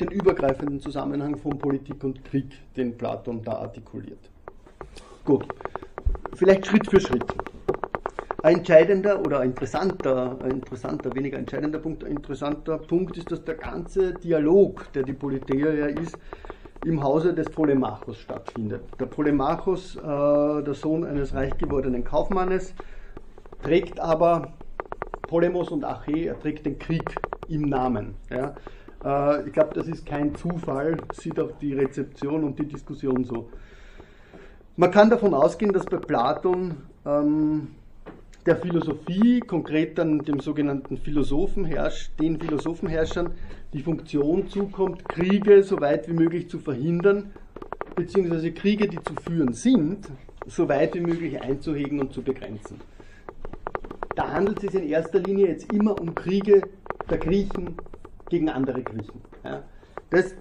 den übergreifenden Zusammenhang von Politik und Krieg, den Platon da artikuliert. Gut, vielleicht Schritt für Schritt. Ein entscheidender oder interessanter, interessanter, weniger entscheidender Punkt, ein interessanter Punkt ist, dass der ganze Dialog, der die Politeia ja ist, im Hause des Polemachos stattfindet. Der Polemachos, äh, der Sohn eines reich gewordenen Kaufmannes, trägt aber Polemos und Ache, er trägt den Krieg im Namen. Ja. Äh, ich glaube, das ist kein Zufall, sieht auch die Rezeption und die Diskussion so. Man kann davon ausgehen, dass bei Platon ähm, der Philosophie, konkret dann dem sogenannten Philosophenherrsch, den Philosophenherrschern, die Funktion zukommt, Kriege so weit wie möglich zu verhindern, beziehungsweise Kriege, die zu führen sind, so weit wie möglich einzuhegen und zu begrenzen. Da handelt es sich in erster Linie jetzt immer um Kriege der Griechen gegen andere Griechen. Ja. Das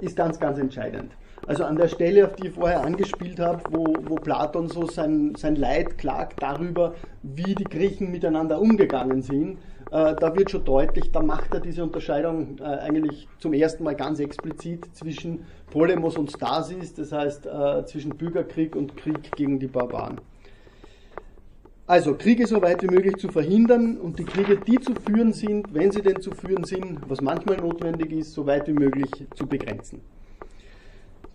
ist ganz, ganz entscheidend. Also an der Stelle, auf die ich vorher angespielt habe, wo, wo Platon so sein, sein Leid klagt darüber, wie die Griechen miteinander umgegangen sind, äh, da wird schon deutlich, da macht er diese Unterscheidung äh, eigentlich zum ersten Mal ganz explizit zwischen Polemos und Stasis, das heißt äh, zwischen Bürgerkrieg und Krieg gegen die Barbaren. Also Kriege so weit wie möglich zu verhindern und die Kriege, die zu führen sind, wenn sie denn zu führen sind, was manchmal notwendig ist, so weit wie möglich zu begrenzen.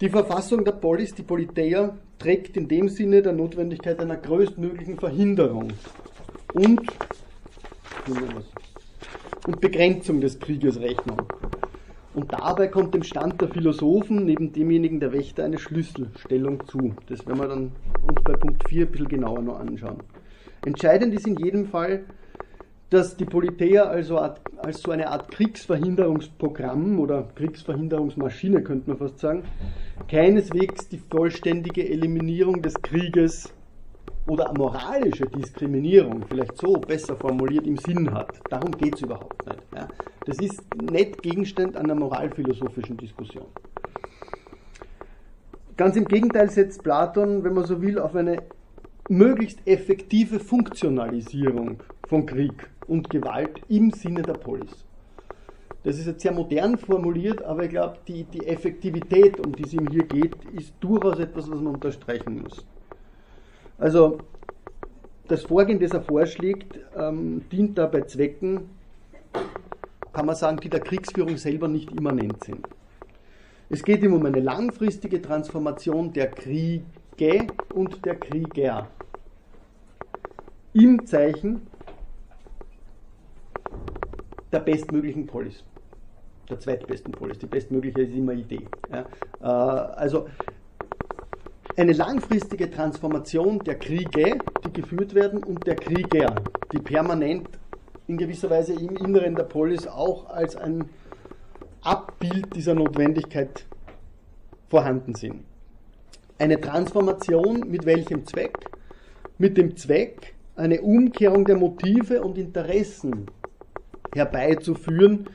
Die Verfassung der Polis, die Politeia, trägt in dem Sinne der Notwendigkeit einer größtmöglichen Verhinderung und, und Begrenzung des Krieges Rechnung. Und dabei kommt dem Stand der Philosophen neben demjenigen der Wächter eine Schlüsselstellung zu. Das werden wir dann uns bei Punkt 4 ein bisschen genauer noch anschauen. Entscheidend ist in jedem Fall, dass die Politeia also als so eine Art Kriegsverhinderungsprogramm oder Kriegsverhinderungsmaschine, könnte man fast sagen, keineswegs die vollständige Eliminierung des Krieges oder moralische Diskriminierung, vielleicht so besser formuliert, im Sinn hat. Darum geht es überhaupt nicht. Ja. Das ist nicht Gegenstand einer moralphilosophischen Diskussion. Ganz im Gegenteil setzt Platon, wenn man so will, auf eine möglichst effektive Funktionalisierung von Krieg und Gewalt im Sinne der Polis. Das ist jetzt sehr modern formuliert, aber ich glaube, die, die Effektivität, um die es ihm hier geht, ist durchaus etwas, was man unterstreichen muss. Also, das Vorgehen, das er vorschlägt, ähm, dient dabei Zwecken, kann man sagen, die der Kriegsführung selber nicht immanent sind. Es geht ihm um eine langfristige Transformation der Kriege und der Krieger im Zeichen der bestmöglichen Polis, der zweitbesten Polis. Die bestmögliche ist immer Idee. Ja. Äh, also eine langfristige Transformation der Kriege, die geführt werden, und der Krieger, die permanent in gewisser Weise im Inneren der Polis auch als ein Abbild dieser Notwendigkeit vorhanden sind. Eine Transformation mit welchem Zweck? Mit dem Zweck, eine Umkehrung der Motive und Interessen herbeizuführen,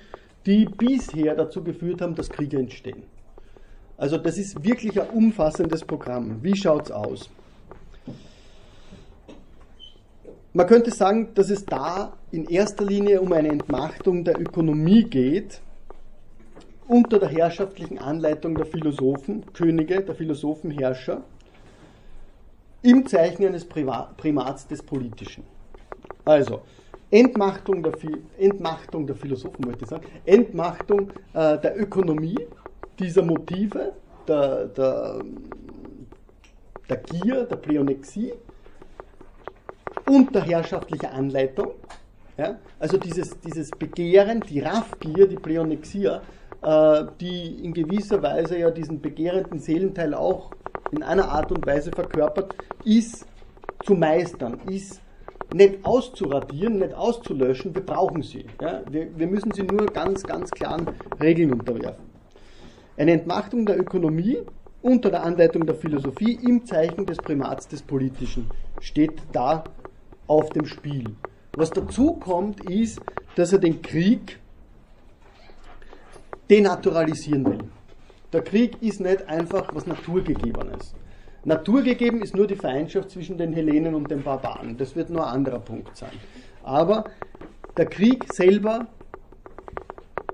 die bisher dazu geführt haben, dass Kriege entstehen. Also das ist wirklich ein umfassendes Programm. Wie schaut es aus? Man könnte sagen, dass es da in erster Linie um eine Entmachtung der Ökonomie geht, unter der herrschaftlichen Anleitung der Philosophen, Könige, der Philosophenherrscher, im Zeichen eines Primats des Politischen. Also, Entmachtung der, Entmachtung der Philosophen, wollte ich sagen, Entmachtung äh, der Ökonomie, dieser Motive, der, der, der Gier, der Pleonexie und der herrschaftlichen Anleitung. Ja? Also dieses, dieses Begehren, die Raffgier, die Pleonexia, äh, die in gewisser Weise ja diesen begehrenden Seelenteil auch in einer Art und Weise verkörpert, ist zu meistern, ist nicht auszuradieren, nicht auszulöschen, wir brauchen sie. Ja? Wir, wir müssen sie nur ganz, ganz klaren Regeln unterwerfen. Eine Entmachtung der Ökonomie unter der Anleitung der Philosophie im Zeichen des Primats des Politischen steht da auf dem Spiel. Was dazu kommt, ist, dass er den Krieg denaturalisieren will. Der Krieg ist nicht einfach was Naturgegebenes. Naturgegeben ist nur die Feindschaft zwischen den Hellenen und den Barbaren. Das wird nur ein anderer Punkt sein. Aber der Krieg selber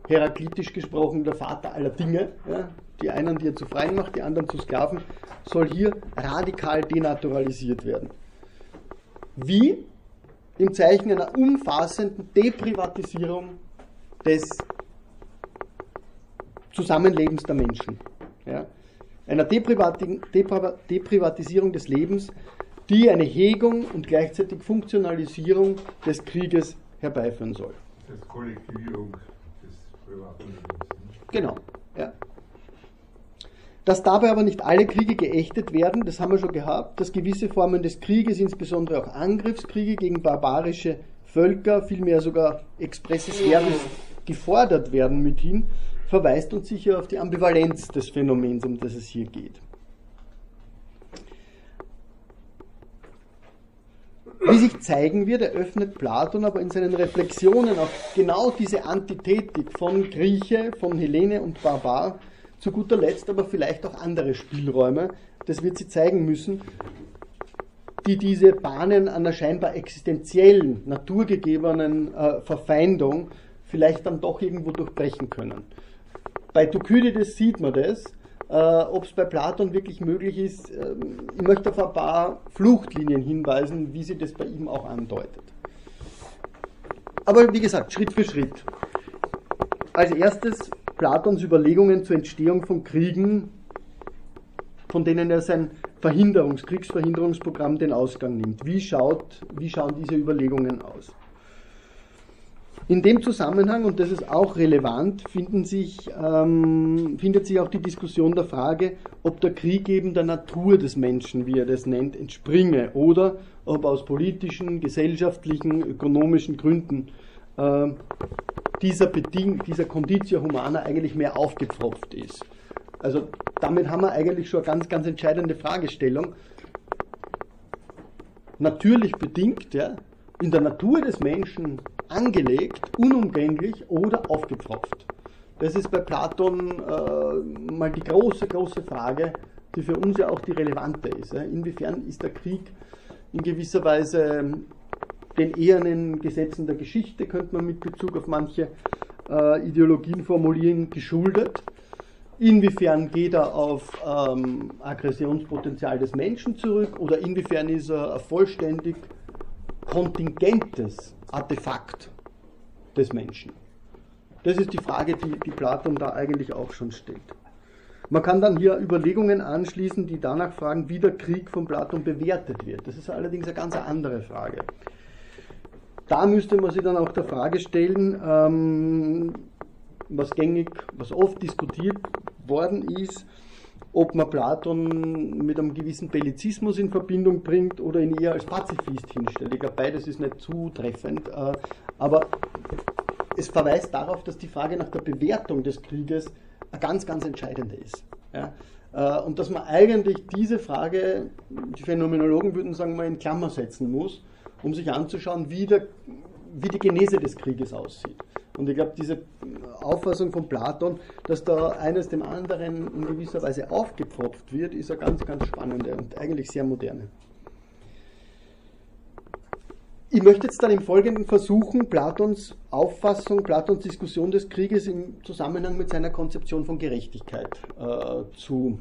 heraklitisch gesprochen der Vater aller Dinge, ja, die einen, die er zu Freien macht, die anderen zu Sklaven, soll hier radikal denaturalisiert werden. Wie? Im Zeichen einer umfassenden Deprivatisierung des Zusammenlebens der Menschen. Ja. Einer Deprivatisierung des Lebens, die eine Hegung und gleichzeitig Funktionalisierung des Krieges herbeiführen soll. Das Kollektivierung Genau, ja. Dass dabei aber nicht alle Kriege geächtet werden, das haben wir schon gehabt, dass gewisse Formen des Krieges, insbesondere auch Angriffskriege gegen barbarische Völker, vielmehr sogar expresses verbis gefordert werden mithin, verweist uns sicher auf die Ambivalenz des Phänomens, um das es hier geht. Wie sich zeigen wird, eröffnet Platon aber in seinen Reflexionen auch genau diese Antithetik von Grieche, von Hellene und Barbar, zu guter Letzt aber vielleicht auch andere Spielräume, das wird sie zeigen müssen, die diese Bahnen einer scheinbar existenziellen, naturgegebenen äh, Verfeindung vielleicht dann doch irgendwo durchbrechen können. Bei Thukydides sieht man das, äh, Ob es bei Platon wirklich möglich ist, äh, ich möchte auf ein paar Fluchtlinien hinweisen, wie sie das bei ihm auch andeutet. Aber wie gesagt, Schritt für Schritt. Als erstes Platons Überlegungen zur Entstehung von Kriegen, von denen er sein Verhinderungs-, Kriegsverhinderungsprogramm den Ausgang nimmt. Wie, schaut, wie schauen diese Überlegungen aus? In dem Zusammenhang, und das ist auch relevant, sich, ähm, findet sich auch die Diskussion der Frage, ob der Krieg eben der Natur des Menschen, wie er das nennt, entspringe oder ob aus politischen, gesellschaftlichen, ökonomischen Gründen äh, dieser, Beding dieser Conditio Humana eigentlich mehr aufgepfropft ist. Also damit haben wir eigentlich schon eine ganz, ganz entscheidende Fragestellung. Natürlich bedingt, ja, in der Natur des Menschen angelegt, unumgänglich oder aufgepfropft? Das ist bei Platon äh, mal die große, große Frage, die für uns ja auch die relevante ist. Ja. Inwiefern ist der Krieg in gewisser Weise ähm, den ehernen Gesetzen der Geschichte, könnte man mit Bezug auf manche äh, Ideologien formulieren, geschuldet? Inwiefern geht er auf ähm, Aggressionspotenzial des Menschen zurück oder inwiefern ist er vollständig kontingentes Artefakt des Menschen. Das ist die Frage, die, die Platon da eigentlich auch schon stellt. Man kann dann hier Überlegungen anschließen, die danach fragen, wie der Krieg von Platon bewertet wird. Das ist allerdings eine ganz andere Frage. Da müsste man sich dann auch der Frage stellen, ähm, was gängig, was oft diskutiert worden ist, ob man Platon mit einem gewissen Bellizismus in Verbindung bringt oder ihn eher als Pazifist hinstellt. Ich glaube, beides ist nicht zutreffend, äh, aber es verweist darauf, dass die Frage nach der Bewertung des Krieges eine ganz, ganz entscheidende ist. Äh, und dass man eigentlich diese Frage, die Phänomenologen würden sagen, mal in Klammer setzen muss, um sich anzuschauen, wie, der, wie die Genese des Krieges aussieht. Und ich glaube, diese Auffassung von Platon, dass da eines dem anderen in gewisser Weise aufgepfropft wird, ist eine ganz, ganz spannende und eigentlich sehr moderne. Ich möchte jetzt dann im Folgenden versuchen, Platons Auffassung, Platons Diskussion des Krieges im Zusammenhang mit seiner Konzeption von Gerechtigkeit äh, zu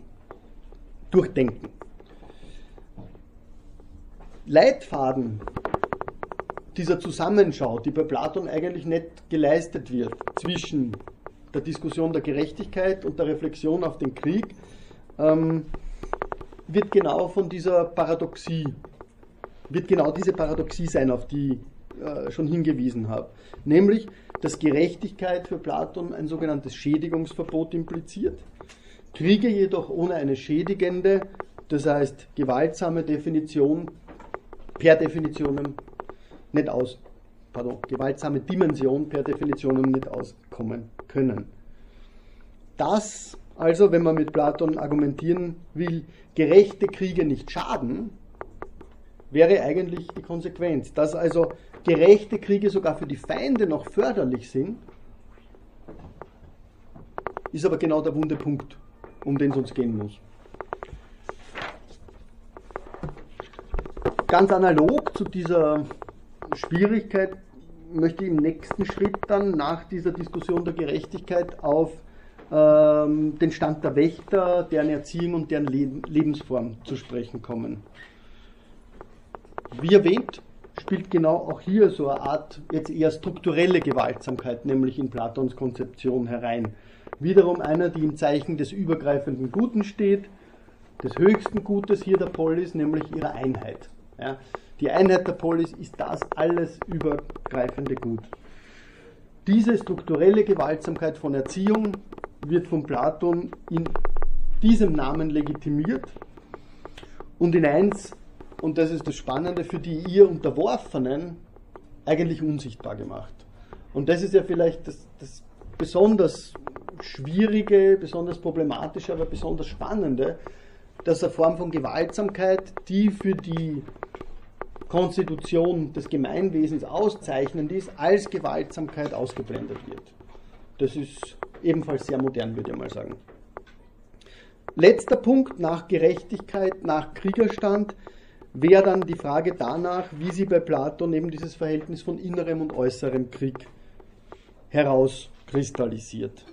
durchdenken. Leitfaden dieser Zusammenschau, die bei Platon eigentlich nicht geleistet wird zwischen der Diskussion der Gerechtigkeit und der Reflexion auf den Krieg, ähm, wird genau von dieser Paradoxie wird genau diese Paradoxie sein, auf die ich äh, schon hingewiesen habe. Nämlich, dass Gerechtigkeit für Platon ein sogenanntes Schädigungsverbot impliziert, Kriege jedoch ohne eine schädigende, das heißt gewaltsame Definition per Definition nicht aus, pardon, gewaltsame Dimension per Definition nicht auskommen können. Dass also, wenn man mit Platon argumentieren will, gerechte Kriege nicht schaden, wäre eigentlich die Konsequenz. Dass also gerechte Kriege sogar für die Feinde noch förderlich sind, ist aber genau der wunde Punkt, um den es uns gehen muss. Ganz analog zu dieser Schwierigkeit möchte ich im nächsten Schritt dann nach dieser Diskussion der Gerechtigkeit auf ähm, den Stand der Wächter, deren Erziehung und deren Lebensform zu sprechen kommen. Wie erwähnt, spielt genau auch hier so eine Art jetzt eher strukturelle Gewaltsamkeit, nämlich in Platons Konzeption herein. Wiederum einer, die im Zeichen des übergreifenden Guten steht, des höchsten Gutes hier der Polis, nämlich ihrer Einheit. Ja, die Einheit der Polis ist das alles übergreifende Gut. Diese strukturelle Gewaltsamkeit von Erziehung wird von Platon in diesem Namen legitimiert und in eins und das ist das Spannende, für die ihr Unterworfenen eigentlich unsichtbar gemacht. Und das ist ja vielleicht das, das besonders Schwierige, besonders Problematische, aber besonders Spannende, dass eine Form von Gewaltsamkeit, die für die Konstitution des Gemeinwesens auszeichnend ist, als Gewaltsamkeit ausgeblendet wird. Das ist ebenfalls sehr modern, würde ich mal sagen. Letzter Punkt nach Gerechtigkeit, nach Kriegerstand wäre dann die Frage danach, wie sie bei Platon eben dieses Verhältnis von innerem und äußerem Krieg herauskristallisiert.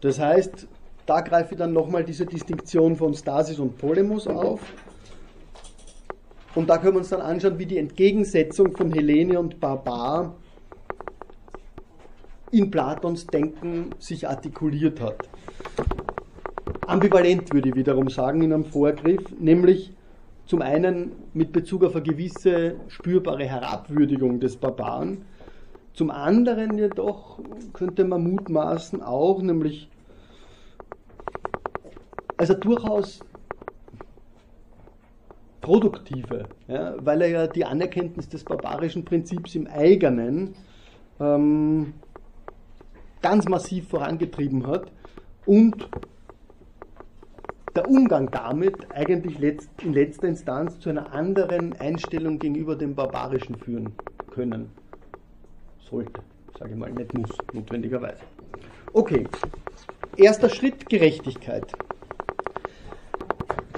Das heißt, da greife ich dann nochmal diese Distinktion von Stasis und Polemos auf. Und da können wir uns dann anschauen, wie die Entgegensetzung von Hellene und Barbar in Platons Denken sich artikuliert hat. Ambivalent würde ich wiederum sagen in einem Vorgriff, nämlich zum einen mit Bezug auf eine gewisse spürbare Herabwürdigung des Barbaren, zum anderen jedoch könnte man mutmaßen auch, nämlich also durchaus produktive, ja, weil er ja die Anerkenntnis des barbarischen Prinzips im eigenen ähm, ganz massiv vorangetrieben hat und der Umgang damit eigentlich in letzter Instanz zu einer anderen Einstellung gegenüber dem Barbarischen führen können sollte. Sage ich mal, nicht muss, notwendigerweise. Okay, erster Schritt Gerechtigkeit.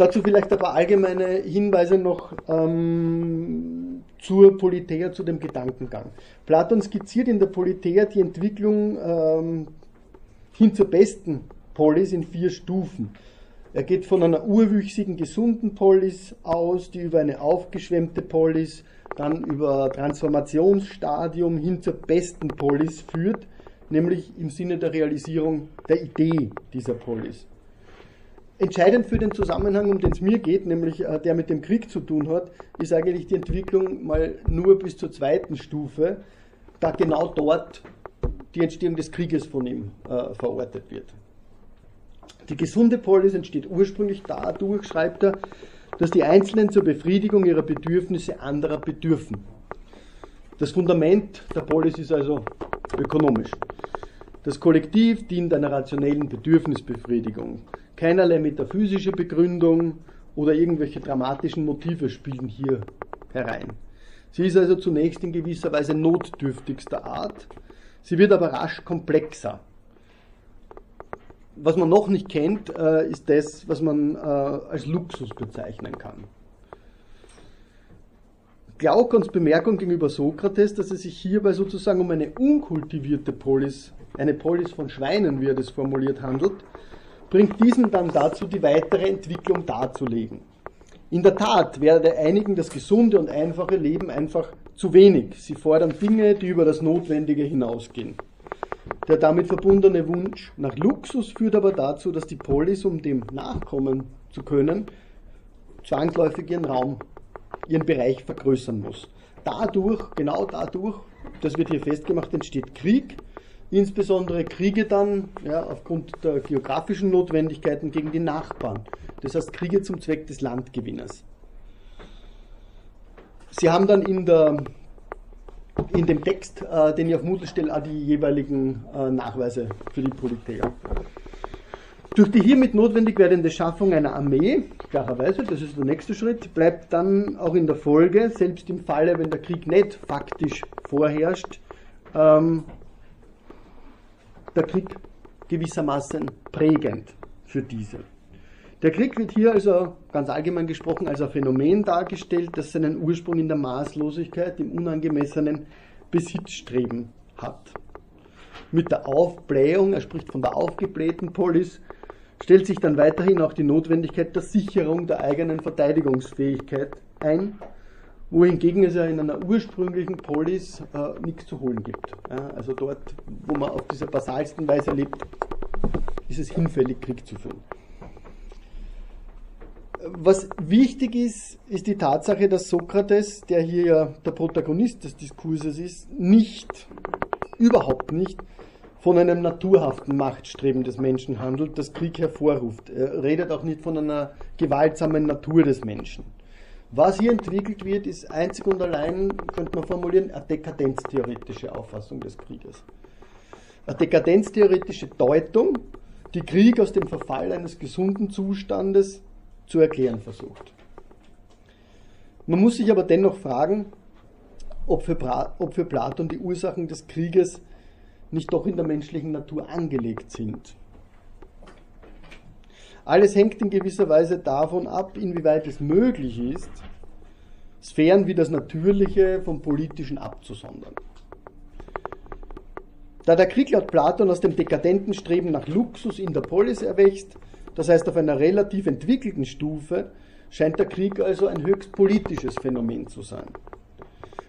Dazu vielleicht paar allgemeine Hinweise noch ähm, zur Politeia, zu dem Gedankengang. Platon skizziert in der Politeia die Entwicklung ähm, hin zur besten Polis in vier Stufen. Er geht von einer urwüchsigen, gesunden Polis aus, die über eine aufgeschwemmte Polis, dann über Transformationsstadium hin zur besten Polis führt, nämlich im Sinne der Realisierung der Idee dieser Polis. Entscheidend für den Zusammenhang, um den es mir geht, nämlich äh, der mit dem Krieg zu tun hat, ist eigentlich die Entwicklung mal nur bis zur zweiten Stufe, da genau dort die Entstehung des Krieges von ihm äh, verortet wird. Die gesunde Polis entsteht ursprünglich dadurch, schreibt er, dass die Einzelnen zur Befriedigung ihrer Bedürfnisse anderer bedürfen. Das Fundament der Polis ist also ökonomisch. Das Kollektiv dient einer rationellen Bedürfnisbefriedigung. Keinerlei metaphysische Begründung oder irgendwelche dramatischen Motive spielen hier herein. Sie ist also zunächst in gewisser Weise notdürftigster Art, sie wird aber rasch komplexer. Was man noch nicht kennt, äh, ist das, was man äh, als Luxus bezeichnen kann. Glaukons Bemerkung gegenüber Sokrates, dass es sich hierbei sozusagen um eine unkultivierte Polis, eine Polis von Schweinen, wie er das formuliert, handelt, bringt diesen dann dazu, die weitere Entwicklung darzulegen. In der Tat werde einigen das gesunde und einfache Leben einfach zu wenig. Sie fordern Dinge, die über das Notwendige hinausgehen. Der damit verbundene Wunsch nach Luxus führt aber dazu, dass die Polis, um dem nachkommen zu können, zwangsläufig ihren Raum, ihren Bereich vergrößern muss. Dadurch, genau dadurch, das wird hier festgemacht, entsteht Krieg, insbesondere Kriege dann ja, aufgrund der geografischen Notwendigkeiten gegen die Nachbarn. Das heißt Kriege zum Zweck des Landgewinners. Sie haben dann in, der, in dem Text, äh, den ich auf Moodle stelle, auch die jeweiligen äh, Nachweise für die Politeia. Durch die hiermit notwendig werdende Schaffung einer Armee, klarerweise, das ist der nächste Schritt, bleibt dann auch in der Folge, selbst im Falle, wenn der Krieg nicht faktisch vorherrscht, ähm, der Krieg gewissermaßen prägend für diese. Der Krieg wird hier also ganz allgemein gesprochen als ein Phänomen dargestellt, das seinen Ursprung in der Maßlosigkeit, im unangemessenen Besitzstreben hat. Mit der Aufblähung, er spricht von der aufgeblähten Polis, stellt sich dann weiterhin auch die Notwendigkeit der Sicherung der eigenen Verteidigungsfähigkeit ein wohingegen es ja in einer ursprünglichen Polis äh, nichts zu holen gibt. Ja, also dort, wo man auf dieser basalsten Weise lebt, ist es hinfällig, Krieg zu führen. Was wichtig ist, ist die Tatsache, dass Sokrates, der hier ja der Protagonist des Diskurses ist, nicht, überhaupt nicht, von einem naturhaften Machtstreben des Menschen handelt, das Krieg hervorruft. Er redet auch nicht von einer gewaltsamen Natur des Menschen. Was hier entwickelt wird, ist einzig und allein, könnte man formulieren, eine dekadenztheoretische Auffassung des Krieges. Eine dekadenztheoretische Deutung, die Krieg aus dem Verfall eines gesunden Zustandes zu erklären versucht. Man muss sich aber dennoch fragen, ob für, ob für Platon die Ursachen des Krieges nicht doch in der menschlichen Natur angelegt sind. Alles hängt in gewisser Weise davon ab, inwieweit es möglich ist, Sphären wie das Natürliche vom Politischen abzusondern. Da der Krieg laut Platon aus dem dekadenten Streben nach Luxus in der Polis erwächst, das heißt auf einer relativ entwickelten Stufe, scheint der Krieg also ein höchst politisches Phänomen zu sein.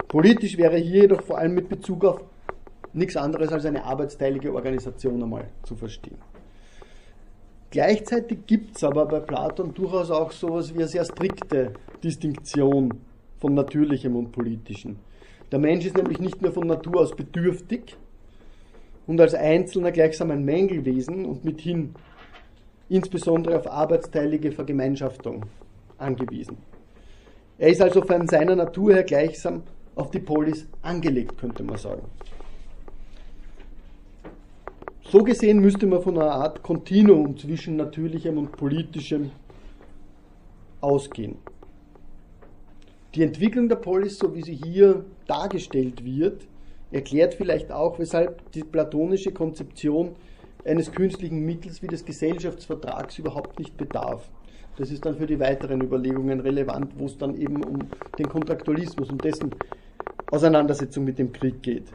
Politisch wäre hier jedoch vor allem mit Bezug auf nichts anderes als eine arbeitsteilige Organisation einmal zu verstehen. Gleichzeitig gibt es aber bei Platon durchaus auch so etwas wie eine sehr strikte Distinktion von Natürlichem und Politischem. Der Mensch ist nämlich nicht mehr von Natur aus bedürftig und als Einzelner gleichsam ein Mängelwesen und mithin insbesondere auf arbeitsteilige Vergemeinschaftung angewiesen. Er ist also von seiner Natur her gleichsam auf die Polis angelegt, könnte man sagen. So gesehen müsste man von einer Art Kontinuum zwischen natürlichem und politischem ausgehen. Die Entwicklung der Polis, so wie sie hier dargestellt wird, erklärt vielleicht auch, weshalb die platonische Konzeption eines künstlichen Mittels wie des Gesellschaftsvertrags überhaupt nicht bedarf. Das ist dann für die weiteren Überlegungen relevant, wo es dann eben um den Kontraktualismus und dessen Auseinandersetzung mit dem Krieg geht.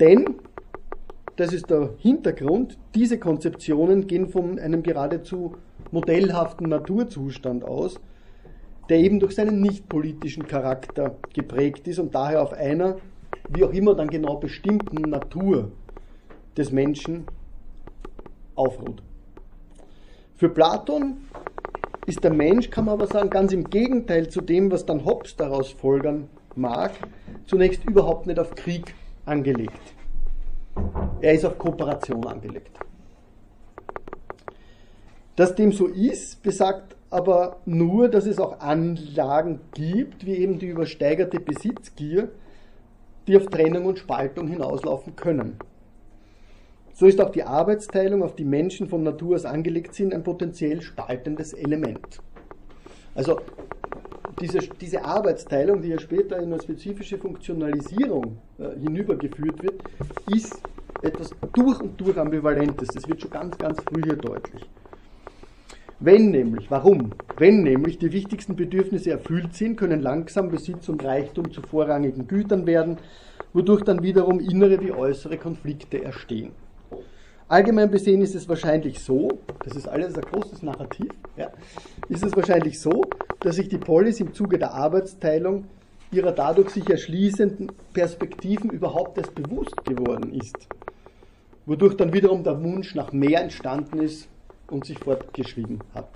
Denn das ist der Hintergrund. Diese Konzeptionen gehen von einem geradezu modellhaften Naturzustand aus, der eben durch seinen nicht politischen Charakter geprägt ist und daher auf einer wie auch immer dann genau bestimmten Natur des Menschen aufruht. Für Platon ist der Mensch, kann man aber sagen, ganz im Gegenteil zu dem, was dann Hobbes daraus folgern mag, zunächst überhaupt nicht auf Krieg angelegt. Er ist auf Kooperation angelegt. Dass dem so ist, besagt aber nur, dass es auch Anlagen gibt, wie eben die übersteigerte Besitzgier, die auf Trennung und Spaltung hinauslaufen können. So ist auch die Arbeitsteilung, auf die Menschen von Natur aus angelegt sind, ein potenziell spaltendes Element. Also diese, diese Arbeitsteilung, die ja später in eine spezifische Funktionalisierung äh, hinübergeführt wird, ist etwas durch und durch Ambivalentes. Das wird schon ganz, ganz früh hier deutlich. Wenn nämlich, warum? Wenn nämlich die wichtigsten Bedürfnisse erfüllt sind, können langsam Besitz und Reichtum zu vorrangigen Gütern werden, wodurch dann wiederum innere wie äußere Konflikte erstehen. Allgemein besehen ist es wahrscheinlich so, das ist alles ein großes Narrativ, ja, ist es wahrscheinlich so, dass sich die Polis im Zuge der Arbeitsteilung ihrer dadurch sich erschließenden Perspektiven überhaupt erst bewusst geworden ist, wodurch dann wiederum der Wunsch nach mehr entstanden ist und sich fortgeschrieben hat.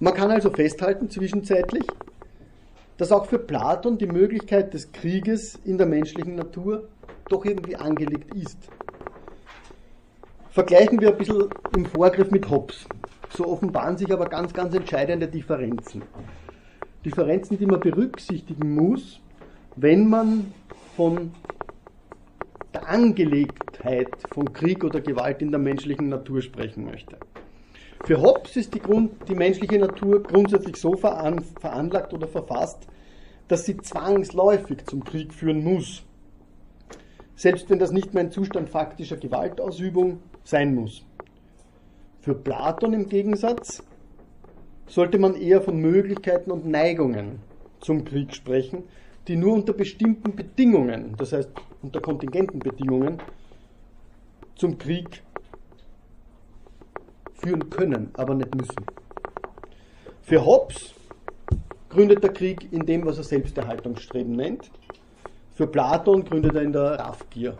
Man kann also festhalten zwischenzeitlich, dass auch für Platon die Möglichkeit des Krieges in der menschlichen Natur doch irgendwie angelegt ist. Vergleichen wir ein bisschen im Vorgriff mit Hobbes. So offenbaren sich aber ganz, ganz entscheidende Differenzen. Differenzen, die man berücksichtigen muss, wenn man von der Angelegtheit von Krieg oder Gewalt in der menschlichen Natur sprechen möchte. Für Hobbes ist die, Grund, die menschliche Natur grundsätzlich so veran, veranlagt oder verfasst, dass sie zwangsläufig zum Krieg führen muss. Selbst wenn das nicht mehr ein Zustand faktischer Gewaltausübung sein muss. Für Platon im Gegensatz sollte man eher von Möglichkeiten und Neigungen zum Krieg sprechen, die nur unter bestimmten Bedingungen, das heißt unter kontingenten Bedingungen, zum Krieg führen können, aber nicht müssen. Für Hobbes gründet der Krieg in dem, was er Selbsterhaltungsstreben nennt. Für Platon gründet er in der Raffgier.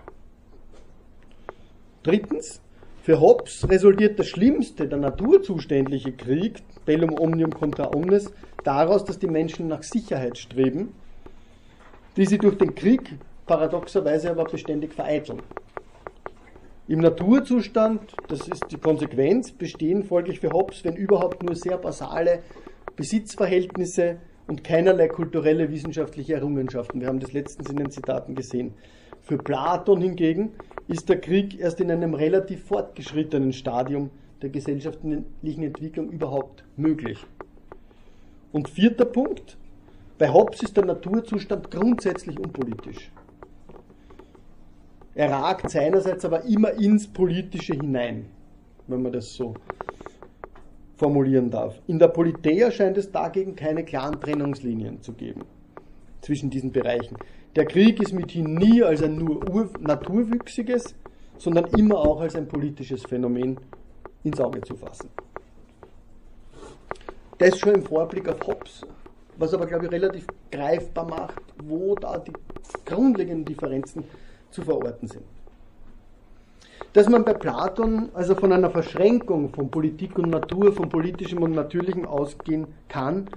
Drittens, für Hobbes resultiert der schlimmste, der naturzuständige Krieg, bellum omnium contra omnes, daraus, dass die Menschen nach Sicherheit streben, die sie durch den Krieg paradoxerweise aber beständig vereiteln. Im Naturzustand, das ist die Konsequenz, bestehen folglich für Hobbes, wenn überhaupt nur sehr basale Besitzverhältnisse und keinerlei kulturelle wissenschaftliche Errungenschaften. Wir haben das letztens in den Zitaten gesehen. Für Platon hingegen ist der Krieg erst in einem relativ fortgeschrittenen Stadium der gesellschaftlichen Entwicklung überhaupt möglich. Und vierter Punkt, bei Hobbes ist der Naturzustand grundsätzlich unpolitisch. Er ragt seinerseits aber immer ins Politische hinein, wenn man das so formulieren darf. In der Politeia scheint es dagegen keine klaren Trennungslinien zu geben zwischen diesen Bereichen. Der Krieg ist mithin nie als ein nur naturwüchsiges, sondern immer auch als ein politisches Phänomen ins Auge zu fassen. Das schon im Vorblick auf Hobbes was aber, glaube ich, relativ greifbar macht, wo da die grundlegenden Differenzen zu verorten sind. Dass man bei Platon also von einer Verschränkung von Politik und Natur, von politischem und natürlichem ausgehen kann,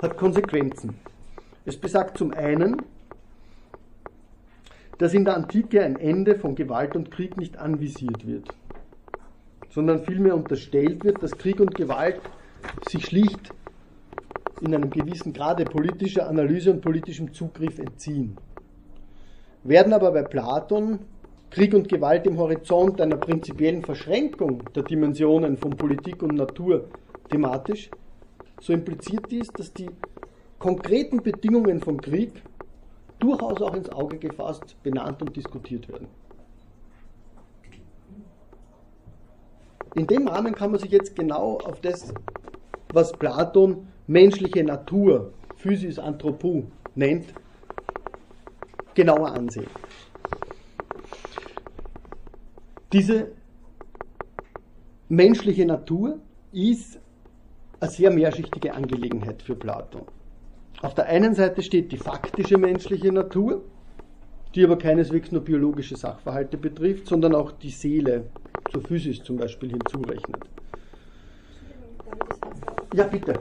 hat Konsequenzen. Es besagt zum einen, dass in der Antike ein Ende von Gewalt und Krieg nicht anvisiert wird, sondern vielmehr unterstellt wird, dass Krieg und Gewalt sich schlicht in einem gewissen Grade politischer Analyse und politischem Zugriff entziehen. Werden aber bei Platon Krieg und Gewalt im Horizont einer prinzipiellen Verschränkung der Dimensionen von Politik und Natur thematisch, so impliziert dies, dass die konkreten Bedingungen von Krieg durchaus auch ins Auge gefasst, benannt und diskutiert werden. In dem Rahmen kann man sich jetzt genau auf das, was Platon menschliche Natur, Physis Anthropo nennt, genauer ansehen. Diese menschliche Natur ist eine sehr mehrschichtige Angelegenheit für Platon. Auf der einen Seite steht die faktische menschliche Natur, die aber keineswegs nur biologische Sachverhalte betrifft, sondern auch die Seele, zur Physis zum Beispiel, hinzurechnet. Ja, bitte.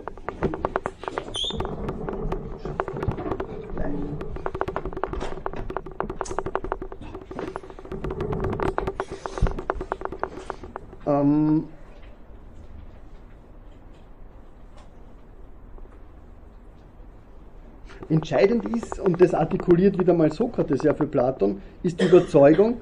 Ähm, Entscheidend ist, und das artikuliert wieder mal Sokrates ja für Platon, ist die Überzeugung,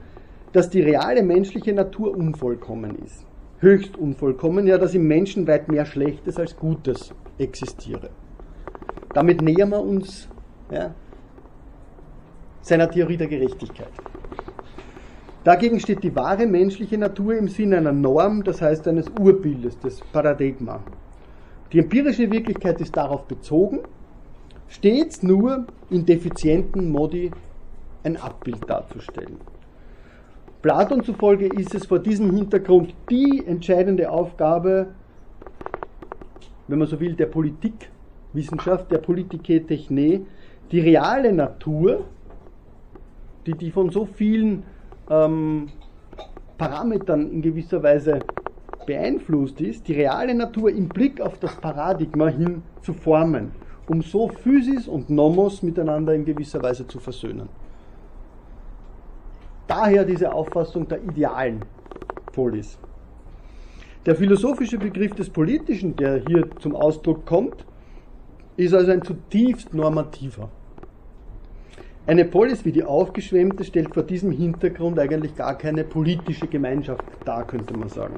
dass die reale menschliche Natur unvollkommen ist. Höchst unvollkommen, ja, dass im Menschen weit mehr Schlechtes als Gutes existiere. Damit nähern wir uns ja, seiner Theorie der Gerechtigkeit. Dagegen steht die wahre menschliche Natur im Sinne einer Norm, das heißt eines Urbildes, des Paradigma. Die empirische Wirklichkeit ist darauf bezogen stets nur in defizienten Modi ein Abbild darzustellen. Platon zufolge ist es vor diesem Hintergrund die entscheidende Aufgabe, wenn man so will, der Politikwissenschaft, der Politike Techne, die reale Natur, die, die von so vielen ähm, Parametern in gewisser Weise beeinflusst ist, die reale Natur im Blick auf das Paradigma hin zu formen um so Physis und Nomos miteinander in gewisser Weise zu versöhnen. Daher diese Auffassung der idealen Polis. Der philosophische Begriff des Politischen, der hier zum Ausdruck kommt, ist also ein zutiefst normativer. Eine Polis wie die aufgeschwemmte stellt vor diesem Hintergrund eigentlich gar keine politische Gemeinschaft dar, könnte man sagen.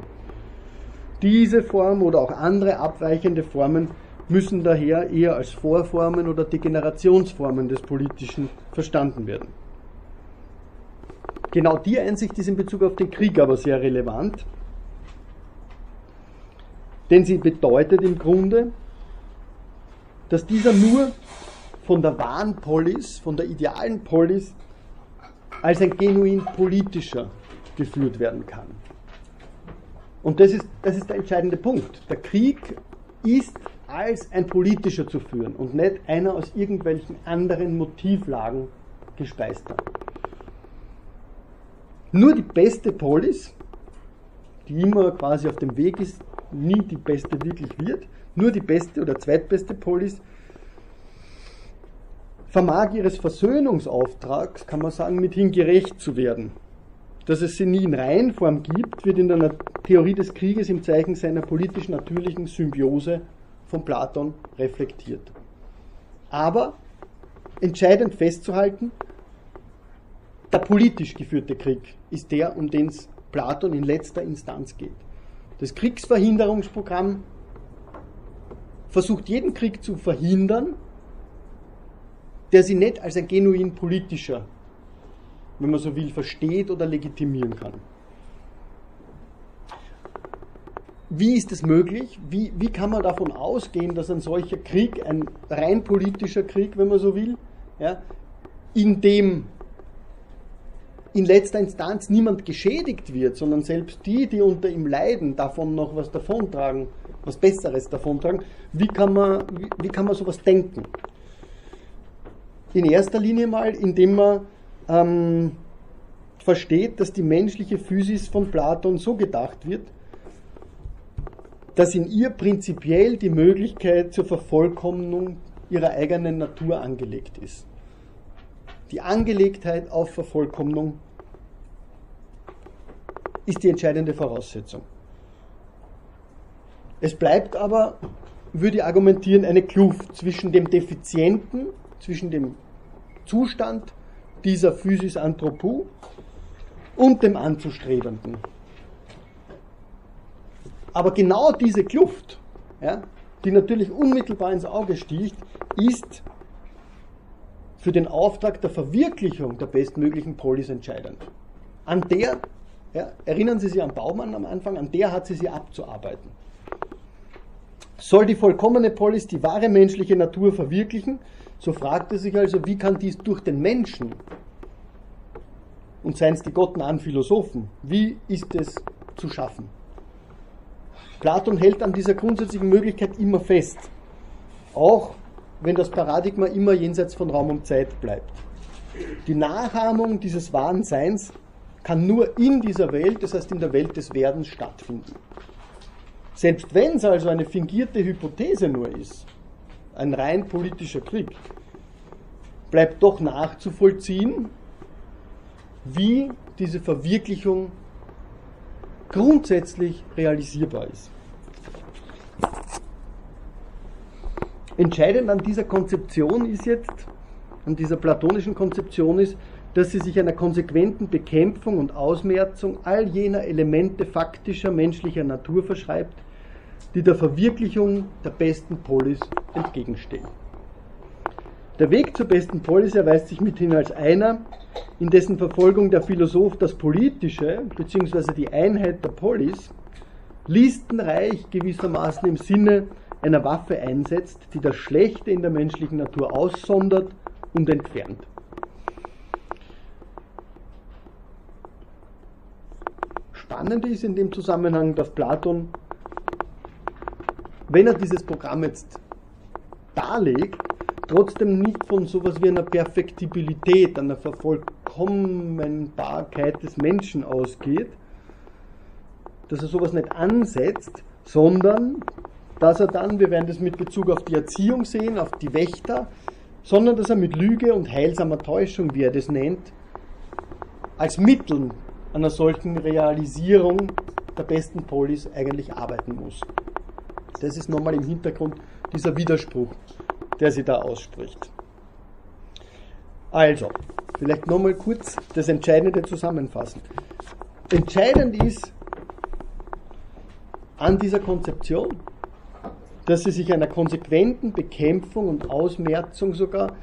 Diese Form oder auch andere abweichende Formen müssen daher eher als Vorformen oder Degenerationsformen des Politischen verstanden werden. Genau die Einsicht ist in Bezug auf den Krieg aber sehr relevant, denn sie bedeutet im Grunde, dass dieser nur von der wahren Polis, von der idealen Polis, als ein genuin politischer geführt werden kann. Und das ist, das ist der entscheidende Punkt. Der Krieg ist als ein politischer zu führen und nicht einer aus irgendwelchen anderen Motivlagen gespeister. Nur die beste Polis, die immer quasi auf dem Weg ist, nie die beste wirklich wird, nur die beste oder zweitbeste Polis vermag ihres Versöhnungsauftrags, kann man sagen, mithin gerecht zu werden. Dass es sie nie in Reihenform gibt, wird in der Theorie des Krieges im Zeichen seiner politisch natürlichen Symbiose von Platon reflektiert. Aber entscheidend festzuhalten, der politisch geführte Krieg ist der, um den es Platon in letzter Instanz geht. Das Kriegsverhinderungsprogramm versucht jeden Krieg zu verhindern, der sie nicht als ein genuin politischer, wenn man so will, versteht oder legitimieren kann. Wie ist es möglich? Wie, wie kann man davon ausgehen, dass ein solcher Krieg, ein rein politischer Krieg, wenn man so will, ja, in dem in letzter Instanz niemand geschädigt wird, sondern selbst die, die unter ihm leiden, davon noch was davontragen, was Besseres davontragen. Wie kann man, wie, wie kann man sowas denken? In erster Linie mal, indem man ähm, versteht, dass die menschliche Physis von Platon so gedacht wird, dass in ihr prinzipiell die Möglichkeit zur Vervollkommnung ihrer eigenen Natur angelegt ist. Die Angelegtheit auf Vervollkommnung ist die entscheidende Voraussetzung. Es bleibt aber, würde ich argumentieren, eine Kluft zwischen dem Defizienten, zwischen dem Zustand dieser Physis Anthropou und dem Anzustrebenden. Aber genau diese Kluft, ja, die natürlich unmittelbar ins Auge sticht, ist für den Auftrag der Verwirklichung der bestmöglichen Polis entscheidend. An der, ja, erinnern Sie sich an Baumann am Anfang, an der hat sie sie abzuarbeiten. Soll die vollkommene Polis die wahre menschliche Natur verwirklichen, so fragt er sich also, wie kann dies durch den Menschen und seien es die Gotten an Philosophen, wie ist es zu schaffen? Platon hält an dieser grundsätzlichen Möglichkeit immer fest. Auch wenn das Paradigma immer jenseits von Raum und Zeit bleibt. Die Nachahmung dieses wahren Seins kann nur in dieser Welt, das heißt in der Welt des Werdens, stattfinden. Selbst wenn es also eine fingierte Hypothese nur ist, ein rein politischer Krieg, bleibt doch nachzuvollziehen, wie diese Verwirklichung grundsätzlich realisierbar ist. Entscheidend an dieser Konzeption ist jetzt, an dieser platonischen Konzeption ist, dass sie sich einer konsequenten Bekämpfung und Ausmerzung all jener Elemente faktischer menschlicher Natur verschreibt, die der Verwirklichung der besten Polis entgegenstehen. Der Weg zur besten Polis erweist sich mithin als einer, in dessen Verfolgung der Philosoph das Politische bzw. die Einheit der Polis listenreich gewissermaßen im Sinne einer Waffe einsetzt, die das Schlechte in der menschlichen Natur aussondert und entfernt. Spannend ist in dem Zusammenhang, dass Platon, wenn er dieses Programm jetzt darlegt, trotzdem nicht von sowas wie einer Perfektibilität, einer Vervollkommenbarkeit des Menschen ausgeht, dass er sowas nicht ansetzt, sondern dass er dann, wir werden das mit Bezug auf die Erziehung sehen, auf die Wächter, sondern dass er mit Lüge und heilsamer Täuschung, wie er das nennt, als Mittel einer solchen Realisierung der besten Polis eigentlich arbeiten muss. Das ist nochmal im Hintergrund dieser Widerspruch, der sie da ausspricht. Also, vielleicht nochmal kurz das Entscheidende zusammenfassen. Entscheidend ist an dieser Konzeption, dass sie sich einer konsequenten Bekämpfung und Ausmerzung sogar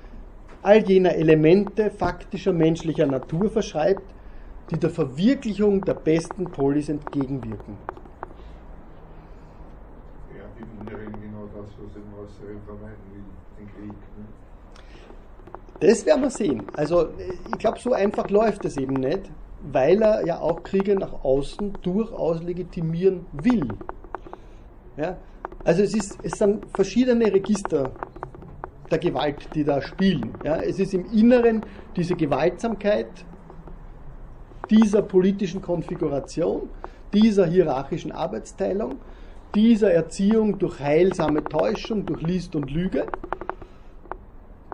all jener Elemente faktischer menschlicher Natur verschreibt, die der Verwirklichung der besten Polis entgegenwirken. Ja, im Inneren genau das, was im Äußeren vermeiden will, den Krieg. Ne? Das werden wir sehen. Also ich glaube, so einfach läuft es eben nicht, weil er ja auch Kriege nach außen durchaus legitimieren will. Ja? Also es, ist, es sind verschiedene Register der Gewalt, die da spielen. Ja? Es ist im Inneren diese Gewaltsamkeit dieser politischen Konfiguration, dieser hierarchischen Arbeitsteilung, dieser Erziehung durch heilsame Täuschung, durch List und Lüge,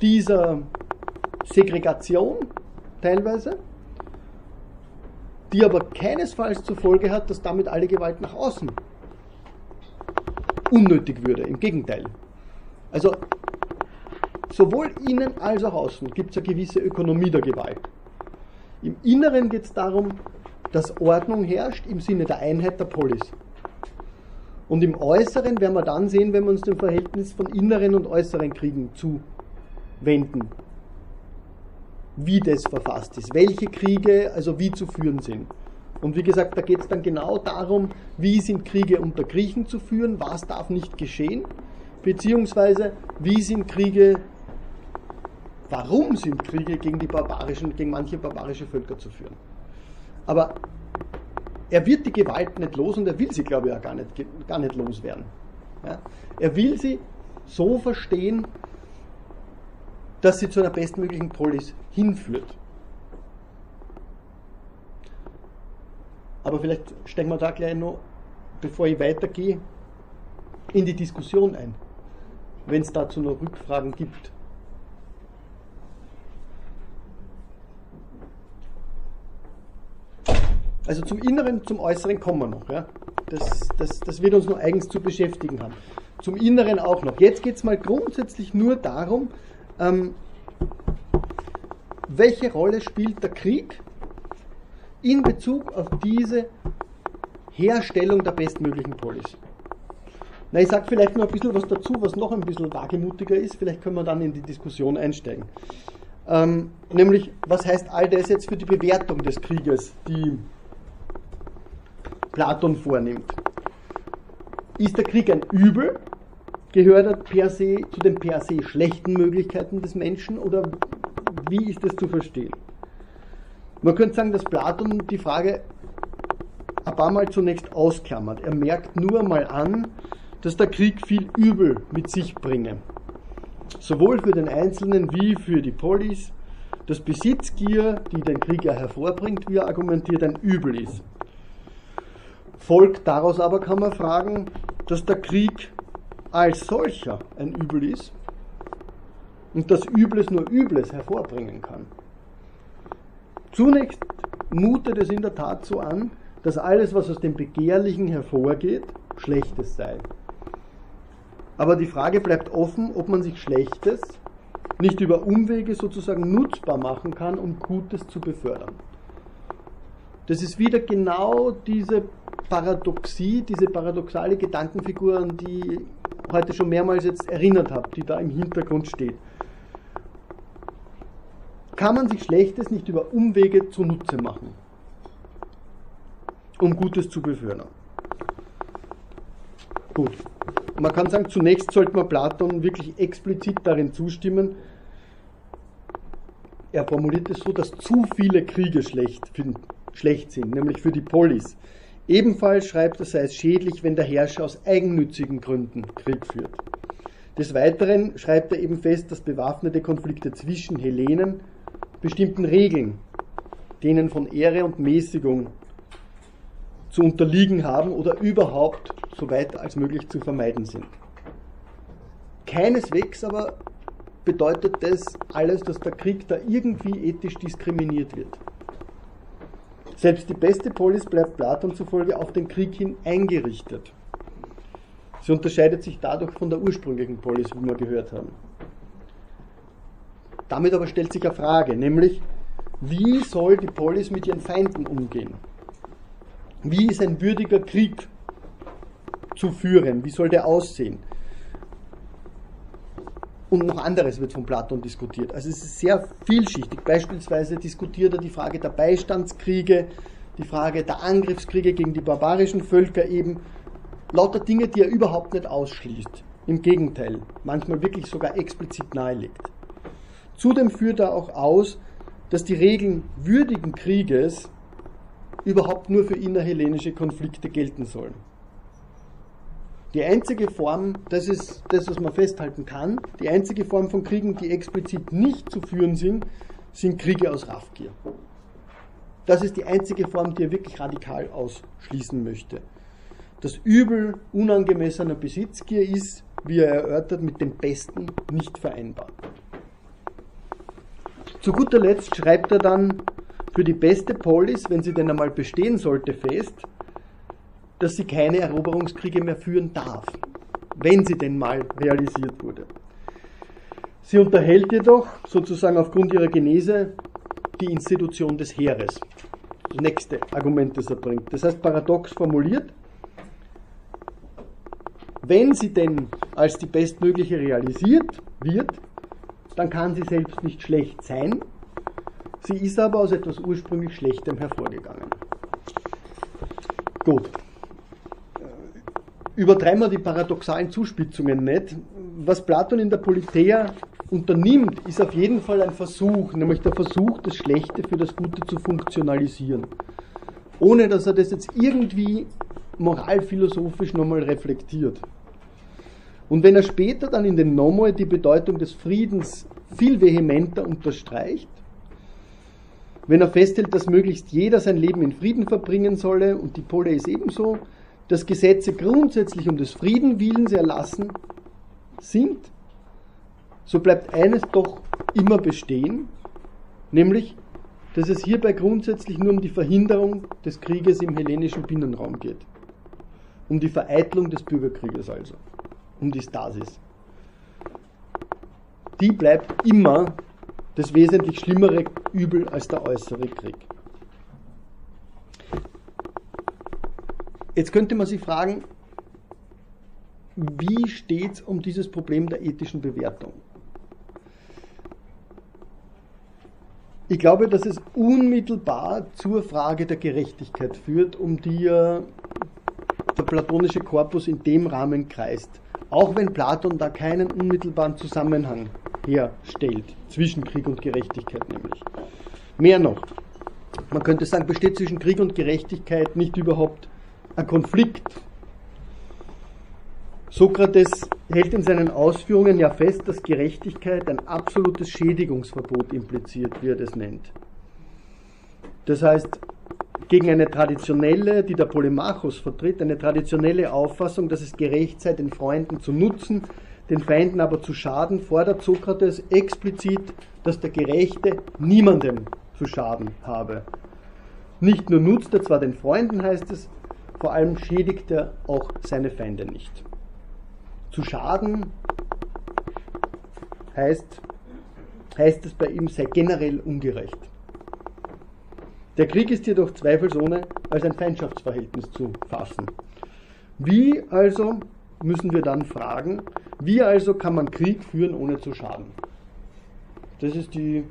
dieser Segregation teilweise, die aber keinesfalls zur Folge hat, dass damit alle Gewalt nach außen unnötig würde. Im Gegenteil. Also sowohl innen als auch außen gibt es eine gewisse Ökonomie der Gewalt. Im Inneren geht es darum, dass Ordnung herrscht im Sinne der Einheit der Polis. Und im Äußeren werden wir dann sehen, wenn wir uns dem Verhältnis von inneren und äußeren Kriegen zuwenden, wie das verfasst ist, welche Kriege also wie zu führen sind. Und wie gesagt, da geht es dann genau darum, wie sind Kriege unter Griechen zu führen, was darf nicht geschehen, beziehungsweise wie sind Kriege, warum sind Kriege gegen die barbarischen, gegen manche barbarische Völker zu führen. Aber er wird die Gewalt nicht los und er will sie, glaube ich, auch gar nicht, gar nicht loswerden. Ja? Er will sie so verstehen, dass sie zu einer bestmöglichen Polis hinführt. Aber vielleicht steigen wir da gleich noch, bevor ich weitergehe, in die Diskussion ein, wenn es dazu noch Rückfragen gibt. Also zum Inneren, zum Äußeren kommen wir noch. Ja? Das, das, das wird uns noch eigens zu beschäftigen haben. Zum Inneren auch noch. Jetzt geht es mal grundsätzlich nur darum, ähm, welche Rolle spielt der Krieg in Bezug auf diese Herstellung der bestmöglichen Polis. Na, ich sage vielleicht noch ein bisschen was dazu, was noch ein bisschen wagemutiger ist. Vielleicht können wir dann in die Diskussion einsteigen. Ähm, nämlich, was heißt all das jetzt für die Bewertung des Krieges, die Platon vornimmt? Ist der Krieg ein Übel? Gehört er per se zu den per se schlechten Möglichkeiten des Menschen oder wie ist das zu verstehen? Man könnte sagen, dass Platon die Frage ein paar Mal zunächst ausklammert. Er merkt nur mal an, dass der Krieg viel Übel mit sich bringe. sowohl für den Einzelnen wie für die Polis, dass Besitzgier, die den Krieger hervorbringt, wie er argumentiert, ein Übel ist. Folgt daraus aber, kann man fragen, dass der Krieg als solcher ein Übel ist und dass Übles nur Übles hervorbringen kann. Zunächst mutet es in der Tat so an, dass alles, was aus dem Begehrlichen hervorgeht, Schlechtes sei. Aber die Frage bleibt offen, ob man sich Schlechtes nicht über Umwege sozusagen nutzbar machen kann, um Gutes zu befördern. Das ist wieder genau diese Paradoxie, diese paradoxale Gedankenfigur, an die ich heute schon mehrmals jetzt erinnert habe, die da im Hintergrund steht. Kann man sich Schlechtes nicht über Umwege zunutze machen, um Gutes zu befördern? Gut. Man kann sagen, zunächst sollte man Platon wirklich explizit darin zustimmen. Er formuliert es so, dass zu viele Kriege schlecht, schlecht sind, nämlich für die Polis. Ebenfalls schreibt er, sei es schädlich, wenn der Herrscher aus eigennützigen Gründen Krieg führt. Des Weiteren schreibt er eben fest, dass bewaffnete Konflikte zwischen Hellenen bestimmten Regeln, denen von Ehre und Mäßigung zu unterliegen haben oder überhaupt so weit als möglich zu vermeiden sind. Keineswegs aber bedeutet das alles, dass der Krieg da irgendwie ethisch diskriminiert wird. Selbst die beste Polis bleibt Platon zufolge auf den Krieg hin eingerichtet. Sie unterscheidet sich dadurch von der ursprünglichen Polis, wie wir gehört haben. Damit aber stellt sich eine Frage, nämlich, wie soll die Polis mit ihren Feinden umgehen? Wie ist ein würdiger Krieg zu führen? Wie soll der aussehen? Und noch anderes wird von Platon diskutiert. Also es ist sehr vielschichtig. Beispielsweise diskutiert er die Frage der Beistandskriege, die Frage der Angriffskriege gegen die barbarischen Völker eben. Lauter Dinge, die er überhaupt nicht ausschließt. Im Gegenteil, manchmal wirklich sogar explizit nahelegt. Zudem führt er auch aus, dass die Regeln würdigen Krieges überhaupt nur für innerhellenische Konflikte gelten sollen. Die einzige Form, das ist das, was man festhalten kann, die einzige Form von Kriegen, die explizit nicht zu führen sind, sind Kriege aus Raffgier. Das ist die einzige Form, die er wirklich radikal ausschließen möchte. Das Übel unangemessener Besitzgier ist, wie er erörtert, mit dem Besten nicht vereinbar. Zu guter Letzt schreibt er dann für die beste Polis, wenn sie denn einmal bestehen sollte, fest, dass sie keine Eroberungskriege mehr führen darf, wenn sie denn mal realisiert wurde. Sie unterhält jedoch sozusagen aufgrund ihrer Genese die Institution des Heeres. Das nächste Argument, das er bringt. Das heißt, paradox formuliert, wenn sie denn als die bestmögliche realisiert wird, dann kann sie selbst nicht schlecht sein, Sie ist aber aus etwas ursprünglich Schlechtem hervorgegangen. Gut. Übertreiben wir die paradoxalen Zuspitzungen nicht. Was Platon in der Politeia unternimmt, ist auf jeden Fall ein Versuch, nämlich der Versuch, das Schlechte für das Gute zu funktionalisieren. Ohne dass er das jetzt irgendwie moralphilosophisch nochmal reflektiert. Und wenn er später dann in den Nomoi die Bedeutung des Friedens viel vehementer unterstreicht, wenn er festhält, dass möglichst jeder sein Leben in Frieden verbringen solle und die Polis ebenso, dass Gesetze grundsätzlich um des Frieden Willens erlassen sind, so bleibt eines doch immer bestehen, nämlich, dass es hierbei grundsätzlich nur um die Verhinderung des Krieges im hellenischen Binnenraum geht. Um die Vereitlung des Bürgerkrieges also, um die Stasis. Die bleibt immer das wesentlich schlimmere Übel als der äußere Krieg. Jetzt könnte man sich fragen, wie steht es um dieses Problem der ethischen Bewertung? Ich glaube, dass es unmittelbar zur Frage der Gerechtigkeit führt, um die ja der platonische Korpus in dem Rahmen kreist. Auch wenn Platon da keinen unmittelbaren Zusammenhang herstellt, zwischen Krieg und Gerechtigkeit nämlich. Mehr noch, man könnte sagen, besteht zwischen Krieg und Gerechtigkeit nicht überhaupt ein Konflikt. Sokrates hält in seinen Ausführungen ja fest, dass Gerechtigkeit ein absolutes Schädigungsverbot impliziert, wie er das nennt. Das heißt, gegen eine traditionelle, die der Polemachos vertritt, eine traditionelle Auffassung, dass es gerecht sei, den Freunden zu nutzen, den Feinden aber zu schaden, fordert Sokrates explizit, dass der Gerechte niemandem zu schaden habe. Nicht nur nutzt er zwar den Freunden, heißt es, vor allem schädigt er auch seine Feinde nicht. Zu schaden heißt, heißt es bei ihm sei generell ungerecht. Der Krieg ist jedoch zweifelsohne als ein Feindschaftsverhältnis zu fassen. Wie also müssen wir dann fragen, wie also kann man Krieg führen, ohne zu schaden? Das ist die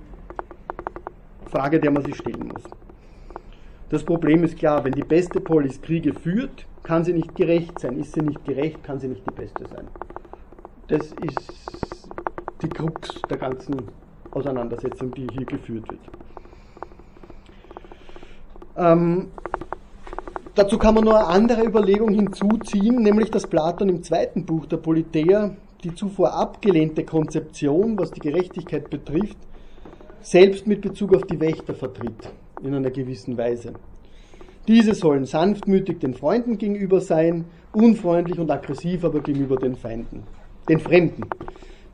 Frage, der man sich stellen muss. Das Problem ist klar, wenn die beste Polis Kriege führt, kann sie nicht gerecht sein. Ist sie nicht gerecht, kann sie nicht die beste sein. Das ist die Krux der ganzen Auseinandersetzung, die hier geführt wird. Ähm, dazu kann man nur eine andere Überlegung hinzuziehen, nämlich dass Platon im zweiten Buch der Politeia die zuvor abgelehnte Konzeption, was die Gerechtigkeit betrifft, selbst mit Bezug auf die Wächter vertritt, in einer gewissen Weise. Diese sollen sanftmütig den Freunden gegenüber sein, unfreundlich und aggressiv aber gegenüber den Feinden, den Fremden.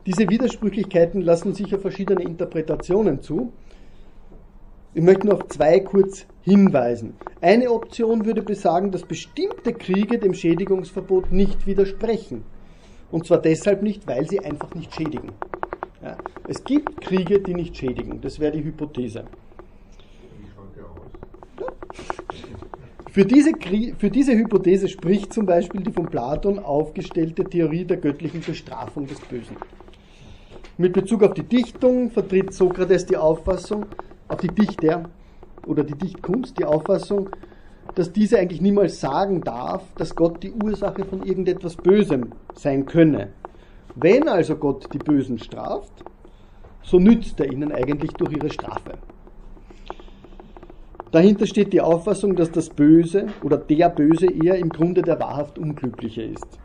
Diese Widersprüchlichkeiten lassen sich auf verschiedene Interpretationen zu. Ich möchte nur auf zwei kurz hinweisen. Eine Option würde besagen, dass bestimmte Kriege dem Schädigungsverbot nicht widersprechen. Und zwar deshalb nicht, weil sie einfach nicht schädigen. Ja, es gibt Kriege, die nicht schädigen. Das wäre die Hypothese. Wie schaut der aus? Für diese, für diese Hypothese spricht zum Beispiel die von Platon aufgestellte Theorie der göttlichen Bestrafung des Bösen. Mit Bezug auf die Dichtung vertritt Sokrates die Auffassung, auf die Dichter oder die Dichtkunst die Auffassung, dass diese eigentlich niemals sagen darf, dass Gott die Ursache von irgendetwas Bösem sein könne. Wenn also Gott die Bösen straft, so nützt er ihnen eigentlich durch ihre Strafe. Dahinter steht die Auffassung, dass das Böse oder der Böse eher im Grunde der wahrhaft Unglückliche ist.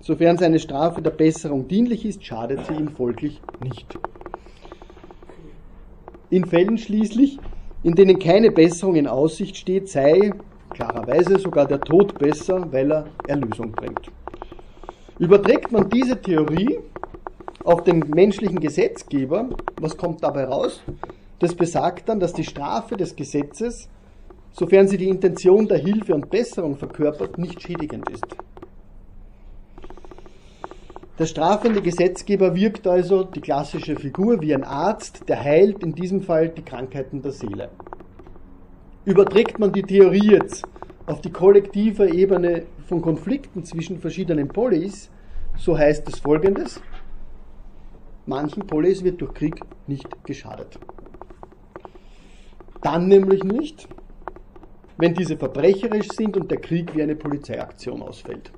Sofern seine Strafe der Besserung dienlich ist, schadet sie ihm folglich nicht. In Fällen schließlich, in denen keine Besserung in Aussicht steht, sei klarerweise sogar der Tod besser, weil er Erlösung bringt. Überträgt man diese Theorie auf den menschlichen Gesetzgeber, was kommt dabei raus? Das besagt dann, dass die Strafe des Gesetzes, sofern sie die Intention der Hilfe und Besserung verkörpert, nicht schädigend ist. Der strafende Gesetzgeber wirkt also die klassische Figur wie ein Arzt, der heilt in diesem Fall die Krankheiten der Seele. Überträgt man die Theorie jetzt auf die kollektive Ebene von Konflikten zwischen verschiedenen Polis, so heißt es folgendes. Manchen Polis wird durch Krieg nicht geschadet. Dann nämlich nicht, wenn diese verbrecherisch sind und der Krieg wie eine Polizeiaktion ausfällt.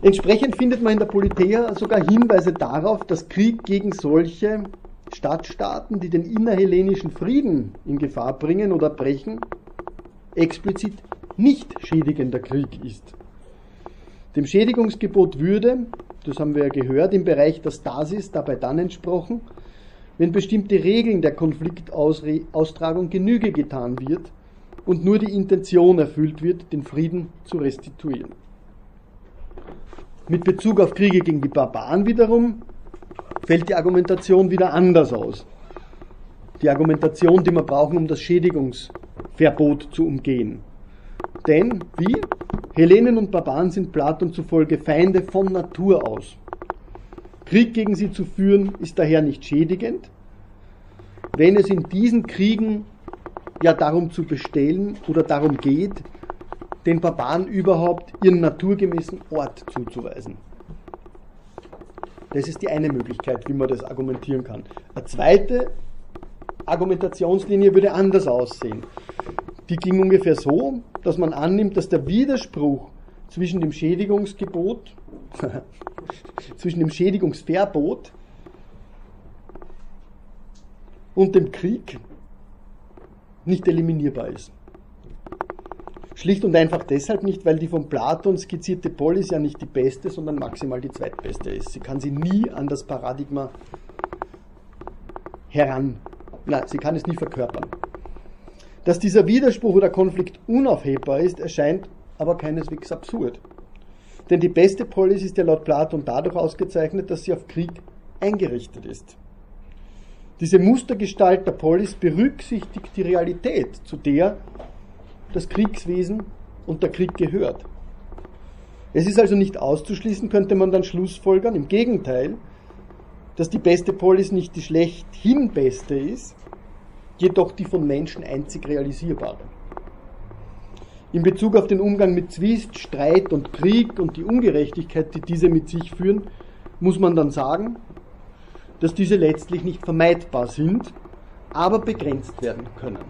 Entsprechend findet man in der Politeia sogar Hinweise darauf, dass Krieg gegen solche Stadtstaaten, die den innerhellenischen Frieden in Gefahr bringen oder brechen, explizit nicht schädigender Krieg ist. Dem Schädigungsgebot würde, das haben wir ja gehört, im Bereich der Stasis dabei dann entsprochen, wenn bestimmte Regeln der Konfliktaustragung Genüge getan wird und nur die Intention erfüllt wird, den Frieden zu restituieren. Mit Bezug auf Kriege gegen die Barbaren wiederum fällt die Argumentation wieder anders aus. Die Argumentation, die wir brauchen, um das Schädigungsverbot zu umgehen. Denn, wie? Hellenen und Barbaren sind Platon zufolge Feinde von Natur aus. Krieg gegen sie zu führen ist daher nicht schädigend, wenn es in diesen Kriegen ja darum zu bestellen oder darum geht, den Barbaren überhaupt ihren naturgemäßen Ort zuzuweisen. Das ist die eine Möglichkeit, wie man das argumentieren kann. Eine zweite Argumentationslinie würde anders aussehen. Die ging ungefähr so, dass man annimmt, dass der Widerspruch zwischen dem Schädigungsgebot, zwischen dem Schädigungsverbot und dem Krieg nicht eliminierbar ist. Schlicht und einfach deshalb nicht, weil die von Platon skizzierte Polis ja nicht die beste, sondern maximal die zweitbeste ist. Sie kann sie nie an das Paradigma heran, na, sie kann es nie verkörpern. Dass dieser Widerspruch oder Konflikt unaufhebbar ist, erscheint aber keineswegs absurd. Denn die beste Polis ist ja laut Platon dadurch ausgezeichnet, dass sie auf Krieg eingerichtet ist. Diese Mustergestalt der Polis berücksichtigt die Realität, zu der das Kriegswesen und der Krieg gehört. Es ist also nicht auszuschließen, könnte man dann schlussfolgern, im Gegenteil, dass die beste Polis nicht die schlechthin beste ist, jedoch die von Menschen einzig realisierbare. In Bezug auf den Umgang mit Zwist, Streit und Krieg und die Ungerechtigkeit, die diese mit sich führen, muss man dann sagen, dass diese letztlich nicht vermeidbar sind, aber begrenzt werden können.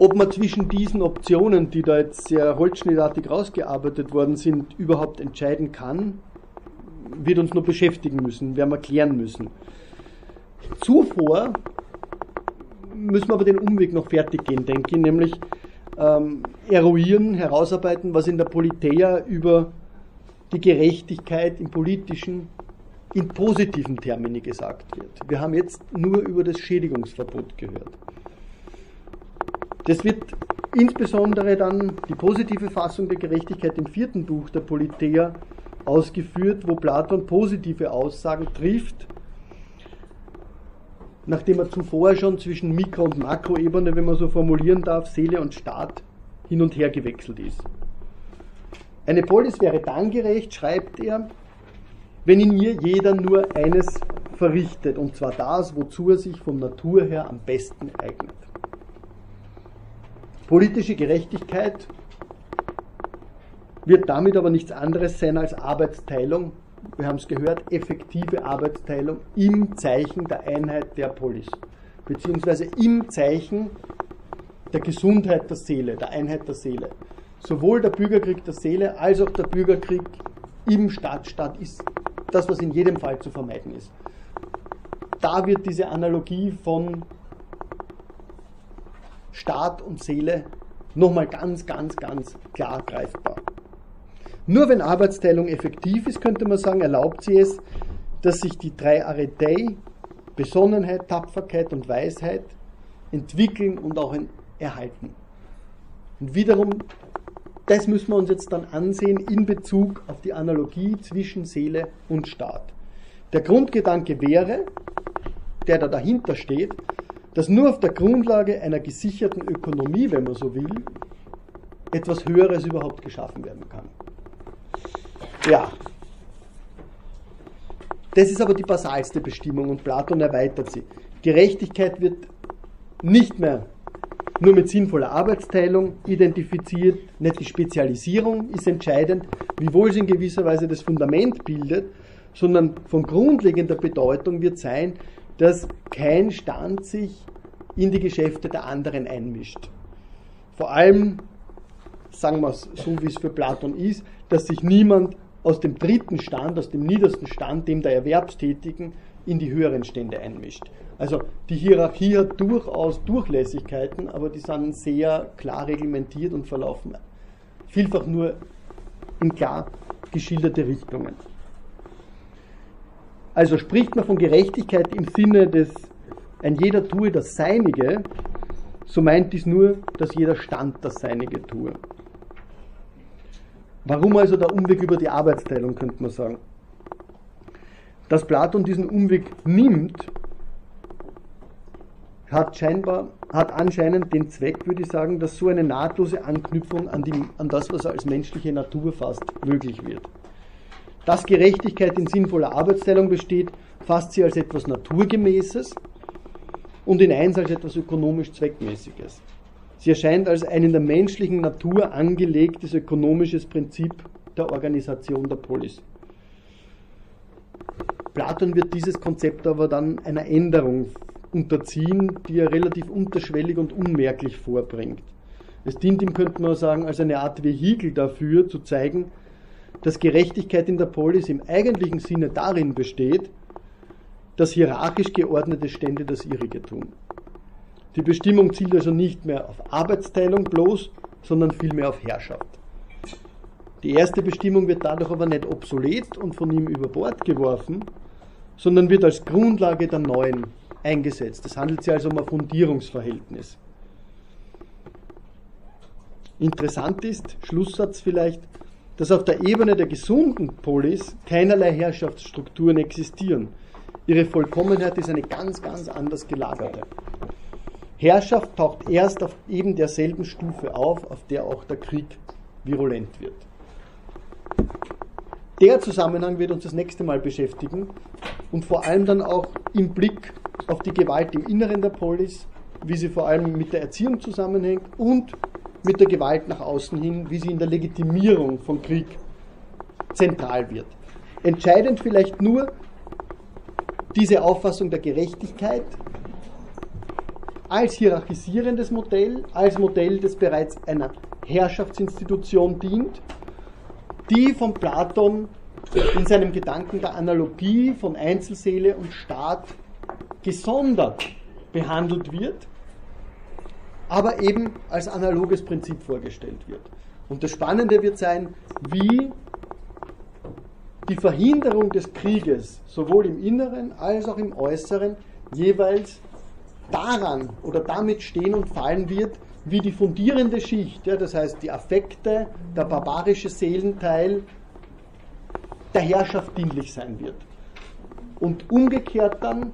Ob man zwischen diesen Optionen, die da jetzt sehr holzschnittartig rausgearbeitet worden sind, überhaupt entscheiden kann, wird uns noch beschäftigen müssen, werden wir klären müssen. Zuvor müssen wir aber den Umweg noch fertig gehen, denke ich, nämlich ähm, eruieren, herausarbeiten, was in der Politeia über die Gerechtigkeit im politischen, in positiven Termini gesagt wird. Wir haben jetzt nur über das Schädigungsverbot gehört. Das wird insbesondere dann die positive Fassung der Gerechtigkeit im vierten Buch der Politeia ausgeführt, wo Platon positive Aussagen trifft, nachdem er zuvor schon zwischen Mikro- und Makroebene, wenn man so formulieren darf, Seele und Staat hin und her gewechselt ist. Eine Polis wäre dann gerecht, schreibt er, wenn in ihr jeder nur eines verrichtet, und zwar das, wozu er sich von Natur her am besten eignet. Politische Gerechtigkeit wird damit aber nichts anderes sein als Arbeitsteilung, wir haben es gehört, effektive Arbeitsteilung im Zeichen der Einheit der Polis, beziehungsweise im Zeichen der Gesundheit der Seele, der Einheit der Seele. Sowohl der Bürgerkrieg der Seele als auch der Bürgerkrieg im Stadtstaat ist das, was in jedem Fall zu vermeiden ist. Da wird diese Analogie von Staat und Seele nochmal ganz, ganz, ganz klar greifbar. Nur wenn Arbeitsteilung effektiv ist, könnte man sagen, erlaubt sie es, dass sich die drei Arethei, Besonnenheit, Tapferkeit und Weisheit, entwickeln und auch erhalten. Und wiederum, das müssen wir uns jetzt dann ansehen in Bezug auf die Analogie zwischen Seele und Staat. Der Grundgedanke wäre, der da dahinter steht, dass nur auf der Grundlage einer gesicherten Ökonomie, wenn man so will, etwas Höheres überhaupt geschaffen werden kann. Ja. Das ist aber die basalste Bestimmung und Platon erweitert sie. Gerechtigkeit wird nicht mehr nur mit sinnvoller Arbeitsteilung identifiziert, nicht die Spezialisierung ist entscheidend, wiewohl sie in gewisser Weise das Fundament bildet, sondern von grundlegender Bedeutung wird sein, dass kein Stand sich in die Geschäfte der anderen einmischt. Vor allem, sagen wir es so, wie es für Platon ist, dass sich niemand aus dem dritten Stand, aus dem niedersten Stand, dem der Erwerbstätigen, in die höheren Stände einmischt. Also die Hierarchie hat durchaus Durchlässigkeiten, aber die sind sehr klar reglementiert und verlaufen vielfach nur in klar geschilderte Richtungen. Also spricht man von Gerechtigkeit im Sinne des ein jeder tue das Seinige, so meint dies nur, dass jeder Stand das Seinige tue. Warum also der Umweg über die Arbeitsteilung, könnte man sagen? Dass Platon diesen Umweg nimmt, hat scheinbar, hat anscheinend den Zweck, würde ich sagen, dass so eine nahtlose Anknüpfung an, die, an das, was er als menschliche Natur fasst, möglich wird. Dass Gerechtigkeit in sinnvoller Arbeitsteilung besteht, fasst sie als etwas Naturgemäßes und in eins als etwas ökonomisch Zweckmäßiges. Sie erscheint als ein in der menschlichen Natur angelegtes ökonomisches Prinzip der Organisation der Polis. Platon wird dieses Konzept aber dann einer Änderung unterziehen, die er relativ unterschwellig und unmerklich vorbringt. Es dient ihm, könnte man sagen, als eine Art Vehikel dafür, zu zeigen, dass Gerechtigkeit in der Polis im eigentlichen Sinne darin besteht, dass hierarchisch geordnete Stände das ihrige tun. Die Bestimmung zielt also nicht mehr auf Arbeitsteilung bloß, sondern vielmehr auf Herrschaft. Die erste Bestimmung wird dadurch aber nicht obsolet und von ihm über Bord geworfen, sondern wird als Grundlage der neuen eingesetzt. Es handelt sich also um ein Fundierungsverhältnis. Interessant ist, Schlusssatz vielleicht, dass auf der Ebene der gesunden Polis keinerlei Herrschaftsstrukturen existieren. Ihre Vollkommenheit ist eine ganz, ganz anders gelagerte. Herrschaft taucht erst auf eben derselben Stufe auf, auf der auch der Krieg virulent wird. Der Zusammenhang wird uns das nächste Mal beschäftigen und vor allem dann auch im Blick auf die Gewalt im Inneren der Polis, wie sie vor allem mit der Erziehung zusammenhängt und mit der Gewalt nach außen hin, wie sie in der Legitimierung von Krieg zentral wird. Entscheidend vielleicht nur diese Auffassung der Gerechtigkeit als hierarchisierendes Modell, als Modell, das bereits einer Herrschaftsinstitution dient die von Platon in seinem Gedanken der Analogie von Einzelseele und Staat gesondert behandelt wird, aber eben als analoges Prinzip vorgestellt wird. Und das Spannende wird sein, wie die Verhinderung des Krieges sowohl im Inneren als auch im Äußeren jeweils daran oder damit stehen und fallen wird, wie die fundierende Schicht, ja, das heißt die Affekte, der barbarische Seelenteil, der Herrschaft dienlich sein wird. Und umgekehrt dann,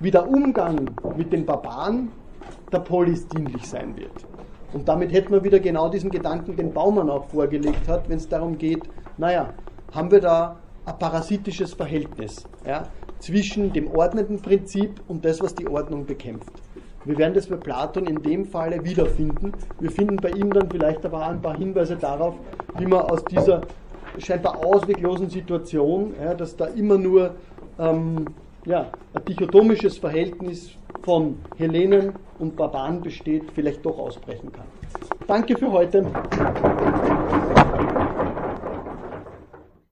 wie der Umgang mit den Barbaren der Polis dienlich sein wird. Und damit hätten wir wieder genau diesen Gedanken, den Baumann auch vorgelegt hat, wenn es darum geht, naja, haben wir da ein parasitisches Verhältnis ja, zwischen dem ordnenden Prinzip und das, was die Ordnung bekämpft. Wir werden das bei Platon in dem Falle wiederfinden. Wir finden bei ihm dann vielleicht aber ein paar Hinweise darauf, wie man aus dieser scheinbar ausweglosen Situation, ja, dass da immer nur ähm, ja, ein dichotomisches Verhältnis von Hellenen und Barbaren besteht, vielleicht doch ausbrechen kann. Danke für heute.